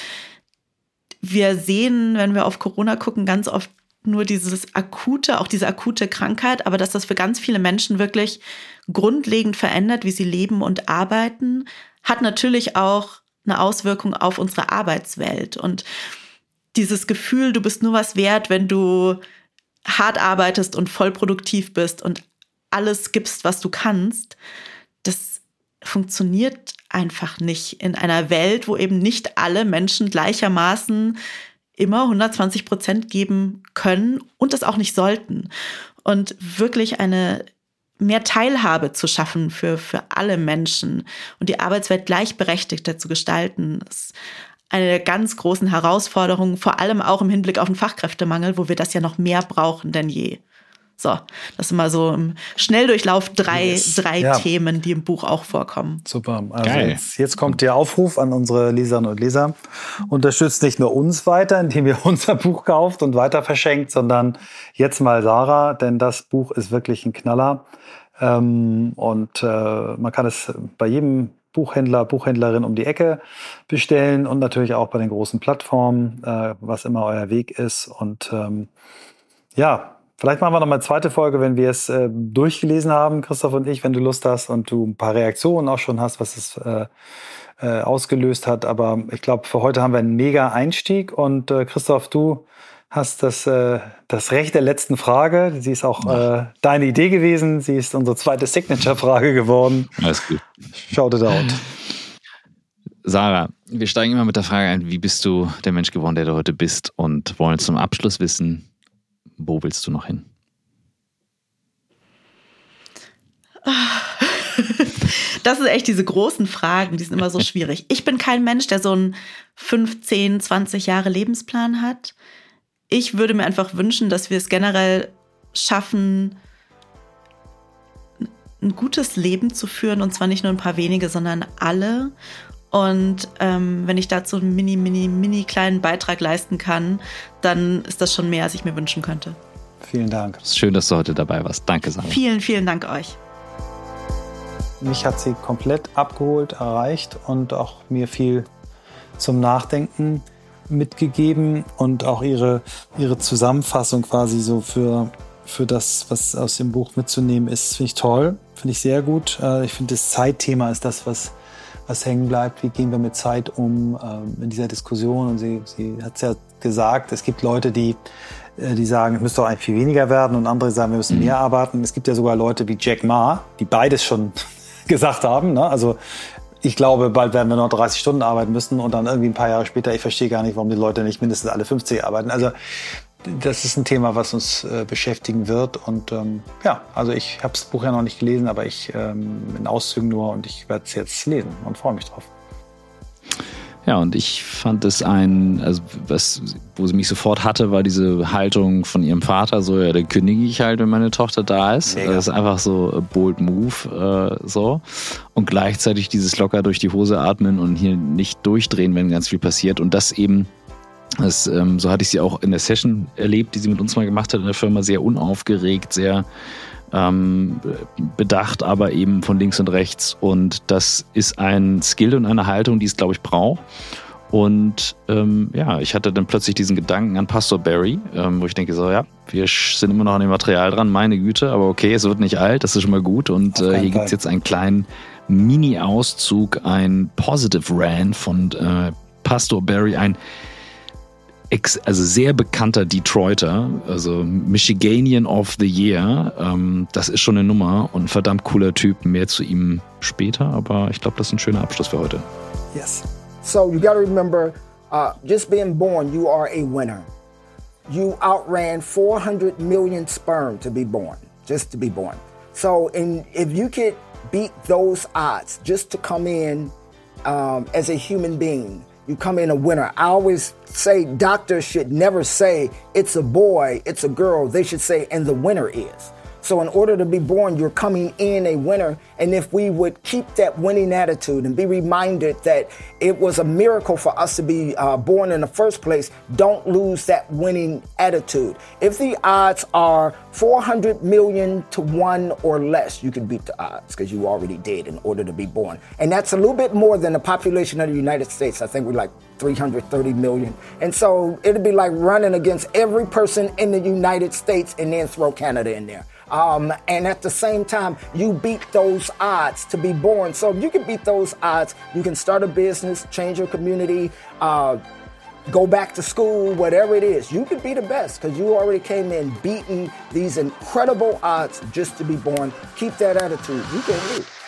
wir sehen, wenn wir auf Corona gucken, ganz oft nur dieses akute, auch diese akute Krankheit, aber dass das für ganz viele Menschen wirklich grundlegend verändert, wie sie leben und arbeiten, hat natürlich auch eine Auswirkung auf unsere Arbeitswelt. Und dieses Gefühl, du bist nur was wert, wenn du hart arbeitest und voll produktiv bist und alles gibst, was du kannst, das funktioniert einfach nicht in einer Welt, wo eben nicht alle Menschen gleichermaßen immer 120 Prozent geben können und das auch nicht sollten. Und wirklich eine mehr Teilhabe zu schaffen für, für alle Menschen und die Arbeitswelt gleichberechtigter zu gestalten, ist eine der ganz großen Herausforderungen, vor allem auch im Hinblick auf den Fachkräftemangel, wo wir das ja noch mehr brauchen denn je. So, das sind mal so im Schnelldurchlauf drei, yes. drei ja. Themen, die im Buch auch vorkommen. Super. Also jetzt, jetzt, kommt der Aufruf an unsere Leserinnen und Leser. Unterstützt nicht nur uns weiter, indem ihr unser Buch kauft und weiter verschenkt, sondern jetzt mal Sarah, denn das Buch ist wirklich ein Knaller. Ähm, und äh, man kann es bei jedem Buchhändler, Buchhändlerin um die Ecke bestellen und natürlich auch bei den großen Plattformen, äh, was immer euer Weg ist. Und ähm, ja, Vielleicht machen wir noch mal eine zweite Folge, wenn wir es äh, durchgelesen haben, Christoph und ich, wenn du Lust hast und du ein paar Reaktionen auch schon hast, was es äh, äh, ausgelöst hat. Aber ich glaube, für heute haben wir einen mega Einstieg. Und äh, Christoph, du hast das, äh, das Recht der letzten Frage. Sie ist auch äh, deine Idee gewesen. Sie ist unsere zweite Signature-Frage geworden. Alles gut. Shout it out. Sarah, wir steigen immer mit der Frage ein, wie bist du der Mensch geworden, der du heute bist? Und wollen zum Abschluss wissen, wo willst du noch hin? Das sind echt diese großen Fragen, die sind immer so schwierig. Ich bin kein Mensch, der so einen 15, 20 Jahre Lebensplan hat. Ich würde mir einfach wünschen, dass wir es generell schaffen, ein gutes Leben zu führen und zwar nicht nur ein paar wenige, sondern alle. Und ähm, wenn ich dazu einen mini, mini, mini kleinen Beitrag leisten kann, dann ist das schon mehr, als ich mir wünschen könnte. Vielen Dank. Schön, dass du heute dabei warst. Danke, Sarah. Vielen, vielen Dank euch. mich hat sie komplett abgeholt, erreicht und auch mir viel zum Nachdenken mitgegeben und auch ihre, ihre Zusammenfassung quasi so für, für das, was aus dem Buch mitzunehmen ist, finde ich toll, finde ich sehr gut. Äh, ich finde, das Zeitthema ist das, was, was hängen bleibt. Wie gehen wir mit Zeit um ähm, in dieser Diskussion? Und sie, sie hat es ja gesagt, es gibt Leute, die, äh, die sagen, es müsste doch eigentlich viel weniger werden und andere sagen, wir müssen mhm. mehr arbeiten. Es gibt ja sogar Leute wie Jack Ma, die beides schon gesagt haben. Ne? Also ich glaube, bald werden wir noch 30 Stunden arbeiten müssen und dann irgendwie ein paar Jahre später, ich verstehe gar nicht, warum die Leute nicht mindestens alle 50 arbeiten. Also das ist ein Thema, was uns äh, beschäftigen wird. Und ähm, ja, also ich habe das Buch ja noch nicht gelesen, aber ich ähm, in Auszügen nur und ich werde es jetzt lesen und freue mich drauf. Ja, und ich fand es ein, also was, wo sie mich sofort hatte, war diese Haltung von ihrem Vater, so, ja, dann kündige ich halt, wenn meine Tochter da ist. Mega. Das ist einfach so a bold move, äh, so. Und gleichzeitig dieses locker durch die Hose atmen und hier nicht durchdrehen, wenn ganz viel passiert. Und das eben, das, ähm, so hatte ich sie auch in der Session erlebt, die sie mit uns mal gemacht hat in der Firma, sehr unaufgeregt, sehr ähm, bedacht, aber eben von links und rechts. Und das ist ein Skill und eine Haltung, die es, glaube ich, braucht. Und ähm, ja, ich hatte dann plötzlich diesen Gedanken an Pastor Barry, ähm, wo ich denke so, ja, wir sind immer noch an dem Material dran, meine Güte, aber okay, es wird nicht alt, das ist schon mal gut. Und äh, hier gibt's jetzt einen kleinen Mini-Auszug, ein Positive Rant von äh, Pastor Barry, ein also sehr bekannter Detroiter, also Michiganian of the Year. Ähm, das ist schon eine Nummer und verdammt cooler Typ. Mehr zu ihm später, aber ich glaube, das ist ein schöner Abschluss für heute. Yes. So you got to remember, uh, just being born, you are a winner. You outran 400 million sperm to be born, just to be born. So, in, if you could beat those odds just to come in um, as a human being, you come in a winner. I always say doctors should never say it's a boy, it's a girl. They should say, and the winner is. So, in order to be born, you're coming in a winner. And if we would keep that winning attitude and be reminded that it was a miracle for us to be uh, born in the first place, don't lose that winning attitude. If the odds are 400 million to one or less, you can beat the odds because you already did in order to be born. And that's a little bit more than the population of the United States. I think we're like 330 million. And so it'd be like running against every person in the United States and then throw Canada in there. Um, and at the same time, you beat those odds to be born. So if you can beat those odds, you can start a business, change your community, uh, go back to school, whatever it is. You can be the best because you already came in beating these incredible odds just to be born. Keep that attitude. You can lose.